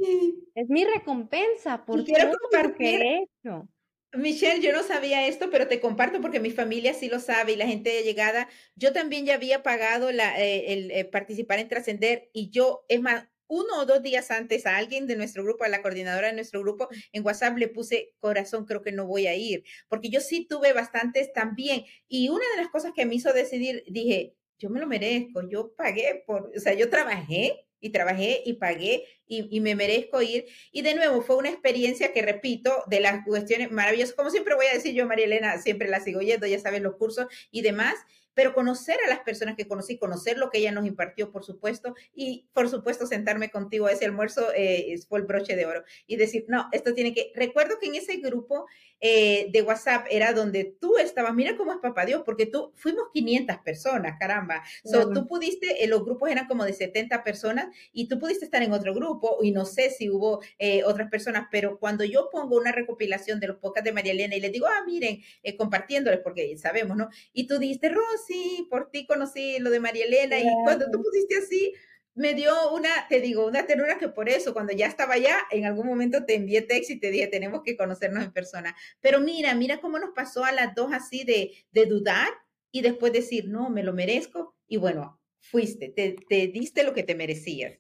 Es mi recompensa por todo lo que he hecho. Michelle, yo no sabía esto, pero te comparto porque mi familia sí lo sabe y la gente de llegada. Yo también ya había pagado la, eh, el eh, participar en Trascender y yo, es más, uno o dos días antes a alguien de nuestro grupo, a la coordinadora de nuestro grupo, en WhatsApp le puse corazón, creo que no voy a ir, porque yo sí tuve bastantes también. Y una de las cosas que me hizo decidir, dije, yo me lo merezco, yo pagué por, o sea, yo trabajé y trabajé y pagué y, me merezco ir. Y de nuevo, fue una experiencia que, repito, de las cuestiones maravillosas. Como siempre voy a decir yo, María Elena, siempre la sigo yendo, ya saben los cursos y demás. Pero conocer a las personas que conocí, conocer lo que ella nos impartió, por supuesto, y por supuesto sentarme contigo a ese almuerzo eh, fue el broche de oro y decir, no, esto tiene que, recuerdo que en ese grupo eh, de WhatsApp era donde tú estabas, mira cómo es papá Dios, porque tú fuimos 500 personas, caramba, so, tú pudiste, eh, los grupos eran como de 70 personas y tú pudiste estar en otro grupo y no sé si hubo otras personas, pero cuando yo pongo una recopilación de los podcasts de María Elena y les digo, ah, miren, compartiéndoles, porque sabemos, ¿no? Y tú dijiste, Rosy, por ti conocí lo de María Elena y cuando tú pusiste así, me dio una, te digo, una ternura que por eso, cuando ya estaba allá, en algún momento te envié texto y te dije, tenemos que conocernos en persona. Pero mira, mira cómo nos pasó a las dos así de, de dudar y después decir, no, me lo merezco. Y bueno, fuiste, te, te diste lo que te merecías.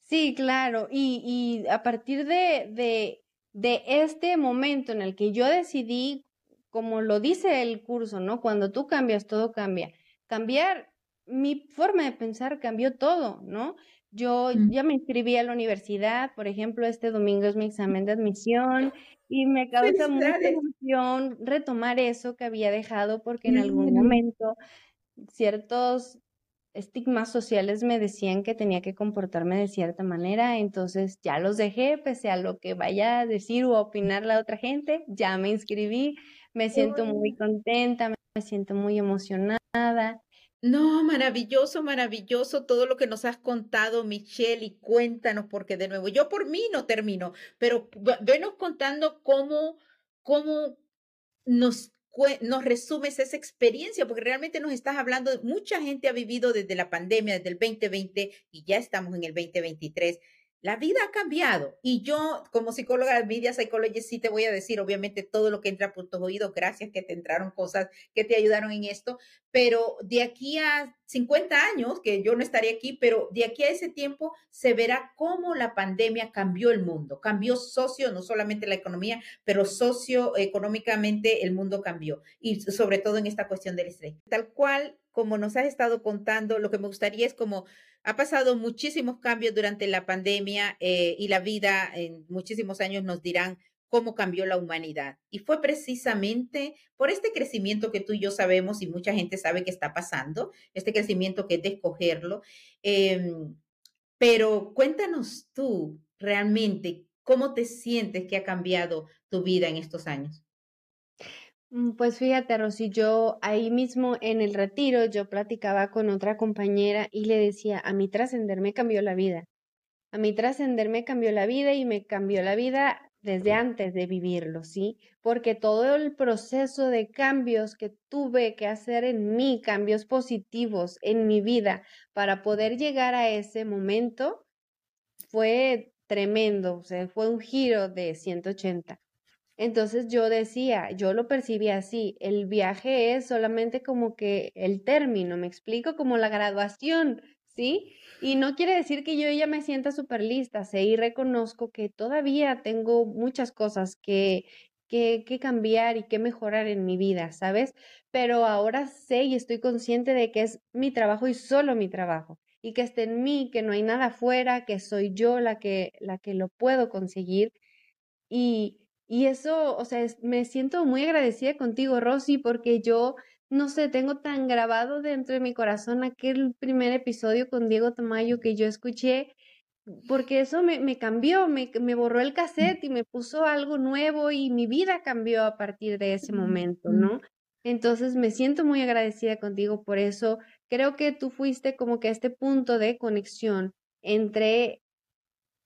Sí, claro. Y, y a partir de, de, de este momento en el que yo decidí, como lo dice el curso, ¿no? Cuando tú cambias, todo cambia. Cambiar mi forma de pensar cambió todo, ¿no? Yo mm. ya me inscribí a la universidad, por ejemplo, este domingo es mi examen de admisión y me causa mucha emoción retomar eso que había dejado porque en algún momento ciertos estigmas sociales me decían que tenía que comportarme de cierta manera, entonces ya los dejé, pese a lo que vaya a decir o opinar la otra gente, ya me inscribí, me siento muy contenta, me siento muy emocionada. No, maravilloso, maravilloso todo lo que nos has contado, Michelle, y cuéntanos, porque de nuevo, yo por mí no termino, pero venos contando cómo, cómo nos, nos resumes esa experiencia, porque realmente nos estás hablando, mucha gente ha vivido desde la pandemia, desde el 2020, y ya estamos en el 2023 la vida ha cambiado y yo como psicóloga de Media Psychology sí te voy a decir obviamente todo lo que entra por tus oídos, gracias que te entraron cosas que te ayudaron en esto, pero de aquí a 50 años, que yo no estaré aquí, pero de aquí a ese tiempo se verá cómo la pandemia cambió el mundo, cambió socio, no solamente la economía, pero socioeconómicamente el mundo cambió y sobre todo en esta cuestión del estrés. Tal cual como nos has estado contando, lo que me gustaría es como ha pasado muchísimos cambios durante la pandemia eh, y la vida en muchísimos años nos dirán cómo cambió la humanidad. Y fue precisamente por este crecimiento que tú y yo sabemos y mucha gente sabe que está pasando, este crecimiento que es de escogerlo. Em, pero cuéntanos tú realmente cómo te sientes que ha cambiado tu vida en estos años. Mm, pues fíjate, Rosy, yo ahí mismo en el retiro, yo platicaba con otra compañera y le decía, a mí trascender me cambió la vida. A mí trascender me cambió la vida y me cambió la vida desde antes de vivirlo, ¿sí? Porque todo el proceso de cambios que tuve que hacer en mí, cambios positivos en mi vida para poder llegar a ese momento, fue tremendo, o sea, fue un giro de 180. Entonces yo decía, yo lo percibía así, el viaje es solamente como que el término, me explico, como la graduación, ¿sí? Y no quiere decir que yo ya me sienta súper lista, sé y reconozco que todavía tengo muchas cosas que, que, que cambiar y que mejorar en mi vida, ¿sabes? Pero ahora sé y estoy consciente de que es mi trabajo y solo mi trabajo y que esté en mí, que no hay nada afuera, que soy yo la que, la que lo puedo conseguir. Y, y eso, o sea, me siento muy agradecida contigo, Rosy, porque yo, no sé, tengo tan grabado dentro de mi corazón aquel primer episodio con Diego Tamayo que yo escuché, porque eso me, me cambió, me, me, borró el cassette y me puso algo nuevo y mi vida cambió a partir de ese momento, ¿no? Entonces me siento muy agradecida contigo por eso. Creo que tú fuiste como que a este punto de conexión entre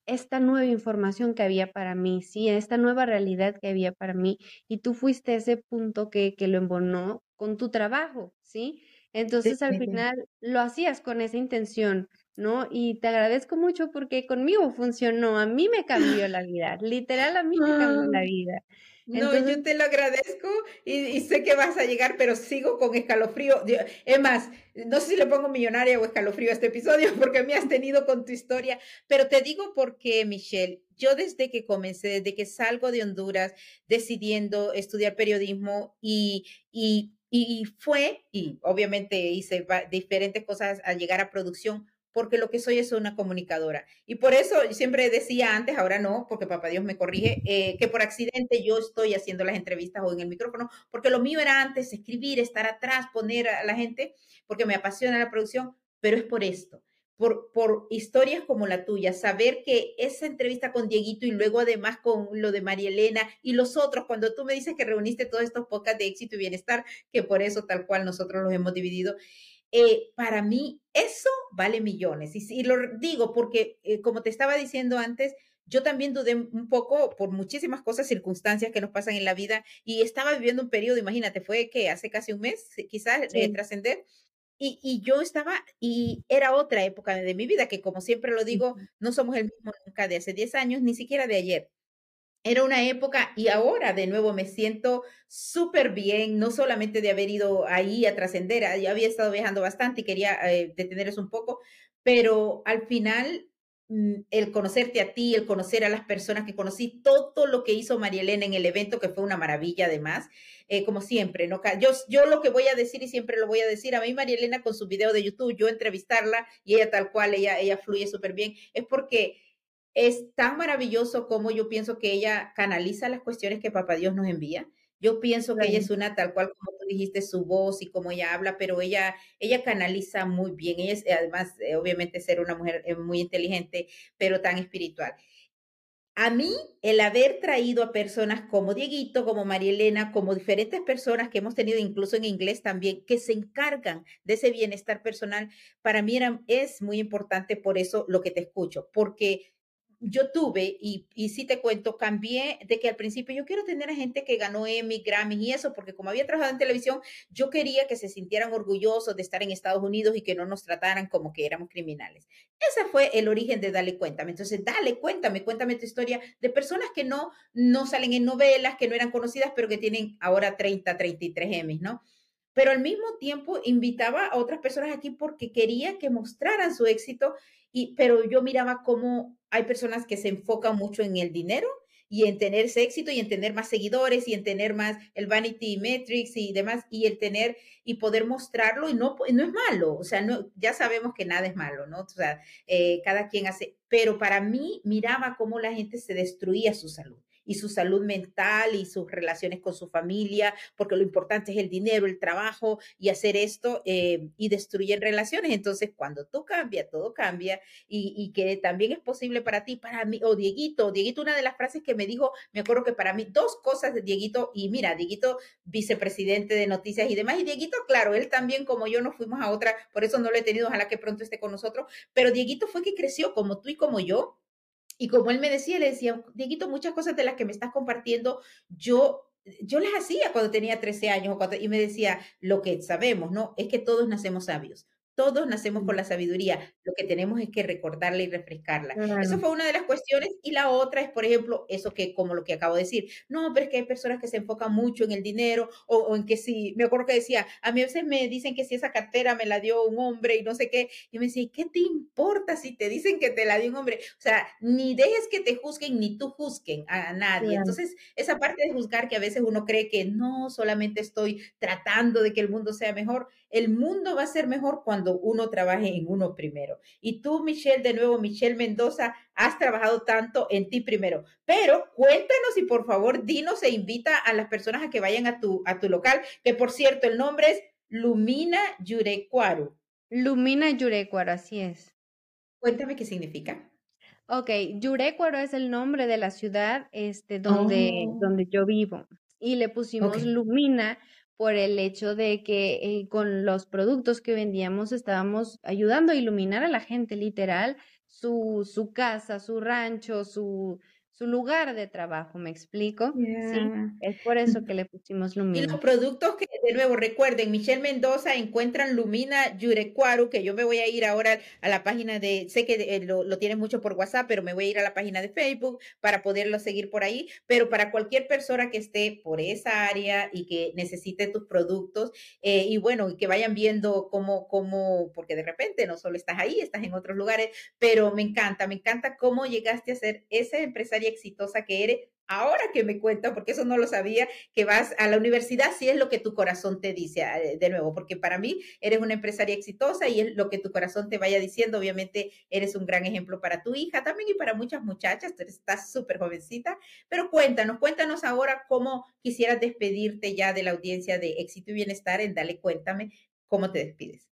esta nueva información que había para mí, sí, esta nueva realidad que había para mí, y tú fuiste ese punto que, que lo embonó con tu trabajo, ¿sí? Entonces al final lo hacías con esa intención, ¿no? Y te agradezco mucho porque conmigo funcionó, a mí me cambió la vida, literal a mí me cambió la vida. No, yo te lo agradezco y, sé que vas a llegar, pero sigo con escalofrío. Es más, no sé si le pongo millonaria o escalofrío a este episodio porque me has tenido con tu historia, pero te digo porque, Michelle, yo desde que comencé, desde que salgo de Honduras decidiendo estudiar periodismo y, y, y fue, y obviamente hice diferentes cosas al llegar a producción, porque lo que soy es una comunicadora. Y por eso siempre decía antes, ahora no, porque papá Dios me corrige, eh, que por accidente yo estoy haciendo las entrevistas o en el micrófono, porque lo mío era antes escribir, estar atrás, poner a la gente, porque me apasiona la producción, pero es por esto por, por historias como la tuya, saber que esa entrevista con Dieguito y luego además con lo de María Elena y los otros, cuando tú me dices que reuniste todos estos pocas de éxito y bienestar, que por eso tal cual nosotros los hemos dividido, eh, para mí eso vale millones. Y, y lo digo porque, eh, como te estaba diciendo antes, yo también dudé un poco por muchísimas cosas, circunstancias que nos pasan en la vida y estaba viviendo un periodo, imagínate, fue que hace casi un mes, quizás, de trascender, y, y, yo estaba, y era otra época de mi vida, que como siempre lo digo, no somos el mismo nunca de hace 10 años, ni siquiera de ayer. Era una época y ahora de nuevo me siento súper bien, no solamente de haber ido ahí a trascender, ya había estado viajando bastante y quería eh, un poco, pero al final Mm, el conocerte a ti, el conocer a las personas que conocí, todo lo que hizo María Elena en el evento, que fue una maravilla además, eh, como siempre, ¿no? Yo, yo lo que voy a decir y siempre lo voy a decir, a mí María Elena con su video de YouTube, yo entrevistarla y ella tal cual, ella, ella fluye súper bien, es porque es tan maravilloso como yo pienso que ella canaliza las cuestiones que Papá Dios nos envía yo pienso que ella es una tal cual como tú dijiste, su voz y cómo ella habla, pero ella, ella canaliza muy bien. Ella es, además, eh, obviamente, ser una mujer eh, muy inteligente, pero tan espiritual. A mí, el haber traído a personas como Dieguito, como María Elena, como diferentes personas que hemos tenido, incluso en inglés también, que se encargan de ese bienestar personal, para mí era, es muy importante por eso lo que te escucho, porque yo tuve, y, y sí te cuento, cambié de que al principio yo quiero tener a gente que ganó Emmy, Grammy y eso, porque como había trabajado en televisión, yo quería que se sintieran orgullosos de estar en Estados Unidos y que no nos trataran como que éramos criminales. Ese fue el origen de Dale Cuéntame. Entonces, dale, cuéntame, cuéntame tu historia de personas que no, no salen en novelas, que no eran conocidas, pero que tienen ahora 30, 33 Emmys, ¿no? Pero al mismo tiempo invitaba a otras personas aquí porque quería que mostraran su éxito, y, pero yo miraba cómo hay personas que se enfocan mucho en el dinero y en tener ese éxito y en tener más seguidores y en tener más el vanity metrics y demás y el tener y poder mostrarlo y no, no es malo, o sea, no, ya sabemos que nada es malo, ¿no? O sea, eh, cada quien hace, pero para mí miraba cómo la gente se destruía su salud y su salud mental y sus relaciones con su familia, porque lo importante es el dinero, el trabajo y hacer esto eh, y destruyen relaciones. Entonces, cuando tú cambias, todo cambia y, y, que también es posible para ti, para mí, o Dieguito, Dieguito, una de las frases que me dijo, me acuerdo que para mí, dos cosas de Dieguito, y mira, Dieguito, vicepresidente de noticias y demás, y Dieguito, claro, él también como yo nos fuimos a otra, por eso no lo he tenido, ojalá que pronto esté con nosotros, pero Dieguito fue que creció como tú y como yo, y como él me decía, le decía, Dieguito, muchas cosas de las que me estás compartiendo, yo, yo las hacía cuando tenía 13 años y me decía, lo que sabemos, ¿no? Es que todos nacemos sabios. Todos nacemos con la sabiduría, lo que tenemos es que recordarla y refrescarla. Eso fue una de las cuestiones. Y la otra es, por ejemplo, eso que, como lo que acabo de decir, no, pero es que hay personas que se enfocan mucho en el dinero o, en que si, me acuerdo que decía, a mí a veces me dicen que si esa cartera me la dio un hombre y no sé qué, y me decía, ¿qué te importa si te dicen que te la dio un hombre? O sea, ni dejes que te juzguen ni tú juzguen a nadie. Entonces, esa parte de juzgar que a veces uno cree que no, solamente estoy tratando de que el mundo sea mejor, el mundo va a ser mejor cuando uno trabaje en uno primero. Y tú, Michelle, de nuevo, Michelle Mendoza, has trabajado tanto en ti primero. Pero cuéntanos y por favor, dinos e invita a las personas a que vayan a tu, a tu local, que por cierto, el nombre es Lumina Yurecuaru. Lumina Yurecuaru, así es. Cuéntame qué significa. Ok, Yurecuaro es el nombre de la ciudad este, donde, oh. donde yo vivo. Y le pusimos Lumina por el hecho de que eh, con los productos que vendíamos estábamos ayudando a iluminar a la gente, literal, su, su casa, su rancho, su, su lugar de trabajo, ¿me explico? Sí, es por eso que le pusimos Lumina. Y los productos que, de nuevo, recuerden, Michelle Mendoza encuentran Lumina Yurecuaru, que yo me voy a ir ahora a la página de, sé que eh, lo, lo tienen mucho por WhatsApp, pero me voy a ir a la página de Facebook para poderlo seguir por ahí, pero para cualquier persona que esté por esa área y que necesite tus productos, eh, y bueno, que vayan viendo cómo, cómo, porque de repente no solo estás ahí, estás en otros lugares, pero me encanta, me encanta cómo llegaste a ser esa empresaria exitosa que eres ahora que me cuenta, porque eso no lo sabía, que vas a la universidad, si es lo que tu corazón te dice, eh, de nuevo, porque para mí eres una empresaria exitosa y es lo que tu corazón te vaya diciendo. Obviamente eres un gran ejemplo para tu hija también y para muchas muchachas, estás súper jovencita, pero cuéntanos, cuéntanos ahora cómo quisieras despedirte ya de la audiencia de éxito y bienestar en Dale Cuéntame, cómo te despides.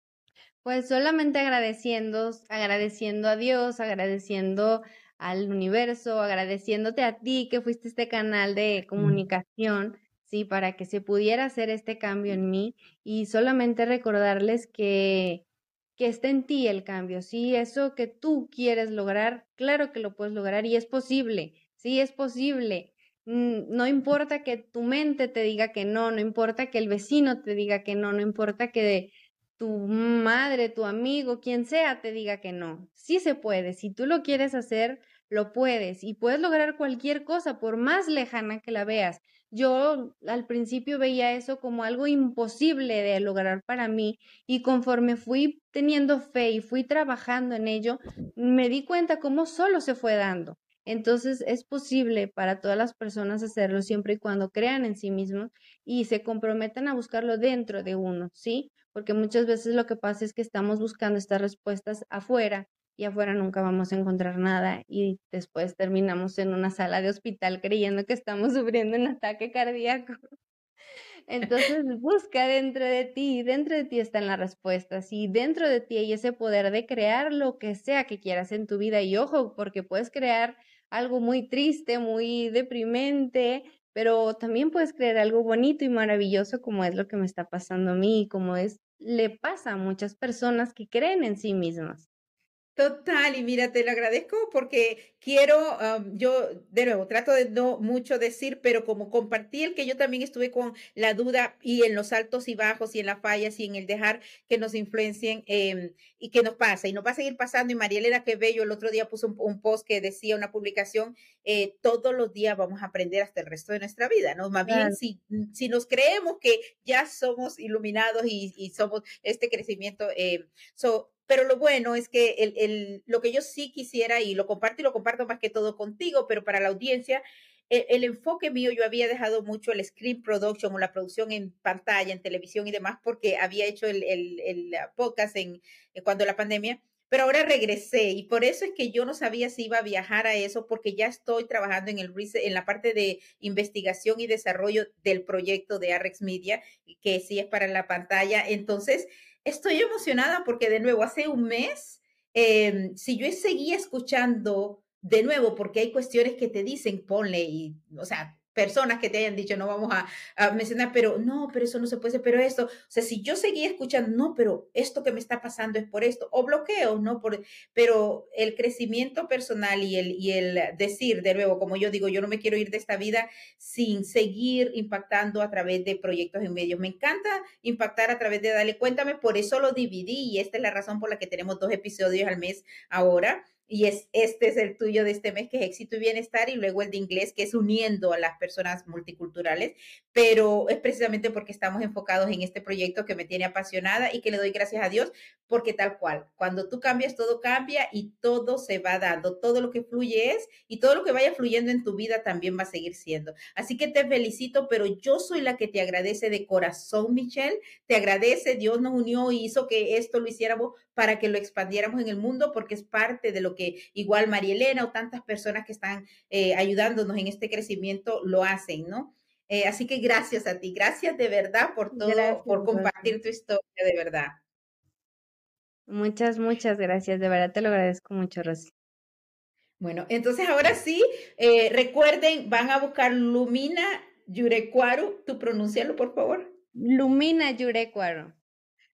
Pues solamente agradeciendo, agradeciendo a Dios, agradeciendo al universo, agradeciéndote a ti que fuiste este canal de comunicación, sí, para que se pudiera hacer este cambio en mí y solamente recordarles que que está en ti el cambio, sí, eso que tú quieres lograr, claro que lo puedes lograr y es posible, sí, es posible. No importa que tu mente te diga que no, no importa que el vecino te diga que no, no importa que tu madre, tu amigo, quien sea te diga que no. Sí se puede, si tú lo quieres hacer, lo puedes y puedes lograr cualquier cosa por más lejana que la veas. Yo al principio veía eso como algo imposible de lograr para mí y conforme fui teniendo fe y fui trabajando en ello, me di cuenta cómo solo se fue dando. Entonces es posible para todas las personas hacerlo siempre y cuando crean en sí mismos y se comprometan a buscarlo dentro de uno, ¿sí? Porque muchas veces lo que pasa es que estamos buscando estas respuestas afuera y afuera nunca vamos a encontrar nada y después terminamos en una sala de hospital creyendo que estamos sufriendo un ataque cardíaco. Entonces busca dentro de ti, dentro de ti están las respuestas y dentro de ti hay ese poder de crear lo que sea que quieras en tu vida y ojo, porque puedes crear algo muy triste, muy deprimente, pero también puedes crear algo bonito y maravilloso como es lo que me está pasando a mí, como es le pasa a muchas personas que creen en sí mismas. Total, y mira, te lo agradezco porque quiero, yo de nuevo, trato de no mucho decir, pero como compartí el que yo también estuve con la duda y en los altos y bajos y en las fallas y en el dejar que nos influencien em, y que nos pasa y nos va a seguir pasando. Y María Elena que bello, el otro día puso un, post que decía una publicación, eh, todos los días vamos a aprender hasta el resto de nuestra vida, ¿no? Más bien, si, si nos creemos que ya somos iluminados y, y somos este crecimiento, eh, so, pero lo bueno es que el, el, lo que yo sí quisiera, y lo comparto y lo comparto más que todo contigo, pero para la audiencia, el, el, enfoque mío, yo había dejado mucho el screen production o la producción en pantalla, en televisión y demás, porque había hecho el, el, el podcast en, en cuando la pandemia, pero ahora regresé y por eso es que yo no sabía si iba a viajar a eso porque ya estoy trabajando en el en la parte de investigación y desarrollo del proyecto de Arrex Media que sí es para la pantalla. Entonces, estoy emocionada porque de nuevo, hace un mes, em, si yo seguía escuchando de nuevo, porque hay cuestiones que te dicen, ponle, y, o sea, personas que te hayan dicho, no vamos a, mencionar, pero no, pero eso no se puede hacer, pero esto, o sea, si yo seguía escuchando, no, pero esto que me está pasando es por esto, o bloqueo, ¿no? Por, pero el crecimiento personal y el, y el decir, de nuevo, como yo digo, yo no me quiero ir de esta vida sin seguir impactando a través de proyectos en medios. Me encanta impactar a través de Dale Cuéntame, por eso lo dividí y esta es la razón por la que tenemos dos episodios al mes ahora y es, este es el tuyo de este mes, que es éxito y bienestar, y luego el de inglés, que es uniendo a las personas multiculturales, pero es precisamente porque estamos enfocados en este proyecto que me tiene apasionada y que le doy gracias a Dios, porque tal cual, cuando tú cambias, todo cambia y todo se va dando, todo lo que fluye es, y todo lo que vaya fluyendo en tu vida también va a seguir siendo. Así que te felicito, pero yo soy la que te agradece de corazón, Michelle, te agradece, Dios nos unió y hizo que esto lo hiciéramos para que lo expandiéramos en el mundo, porque es parte de lo que igual María Elena o tantas personas que están eh, ayudándonos en este crecimiento lo hacen, ¿no? Eh, así que gracias a ti, gracias de verdad por todo, por compartir tu historia, de verdad. Muchas, muchas gracias, de verdad te lo agradezco mucho, Rosy. Bueno, entonces ahora sí, eh, recuerden, van a buscar Lumina Yurecuaro, tú pronuncialo, por favor. Lumina Yurecuaro.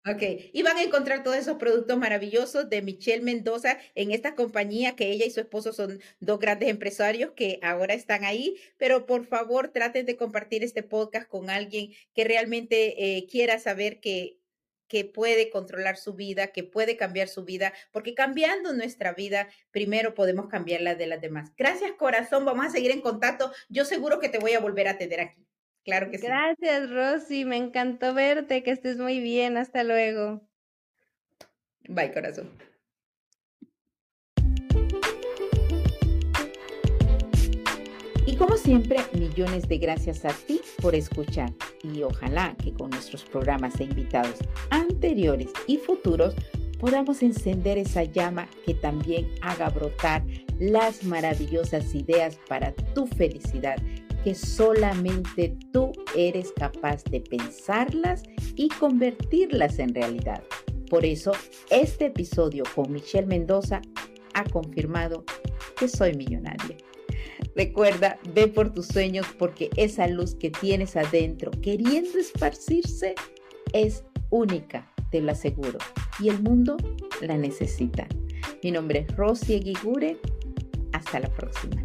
Ok, y van a encontrar todos esos productos maravillosos de Michelle Mendoza en esta compañía que ella y su esposo son dos grandes empresarios que ahora están ahí, pero por favor traten de compartir este podcast con alguien que realmente eh, quiera saber que que puede controlar su vida, que puede cambiar su vida, porque cambiando nuestra vida, primero podemos cambiar la de las demás. Gracias, corazón. Vamos a seguir en contacto. Yo seguro que te voy a volver a tener aquí. Claro que sí. Gracias, Rosy. Me encantó verte. Que estés muy bien. Hasta luego. Bye, corazón. Y como siempre, millones de gracias a ti por escuchar y ojalá que con nuestros programas e invitados anteriores y futuros podamos encender esa llama que también haga brotar las maravillosas ideas para tu felicidad que solamente tú eres capaz de pensarlas y convertirlas en realidad. Por eso, este episodio con Michelle Mendoza ha confirmado que soy millonaria. Recuerda, ve por tus sueños porque esa luz que tienes adentro queriendo esparcirse es única, te lo aseguro, y el mundo la necesita. Mi nombre es Rosy Eguigure. Hasta la próxima.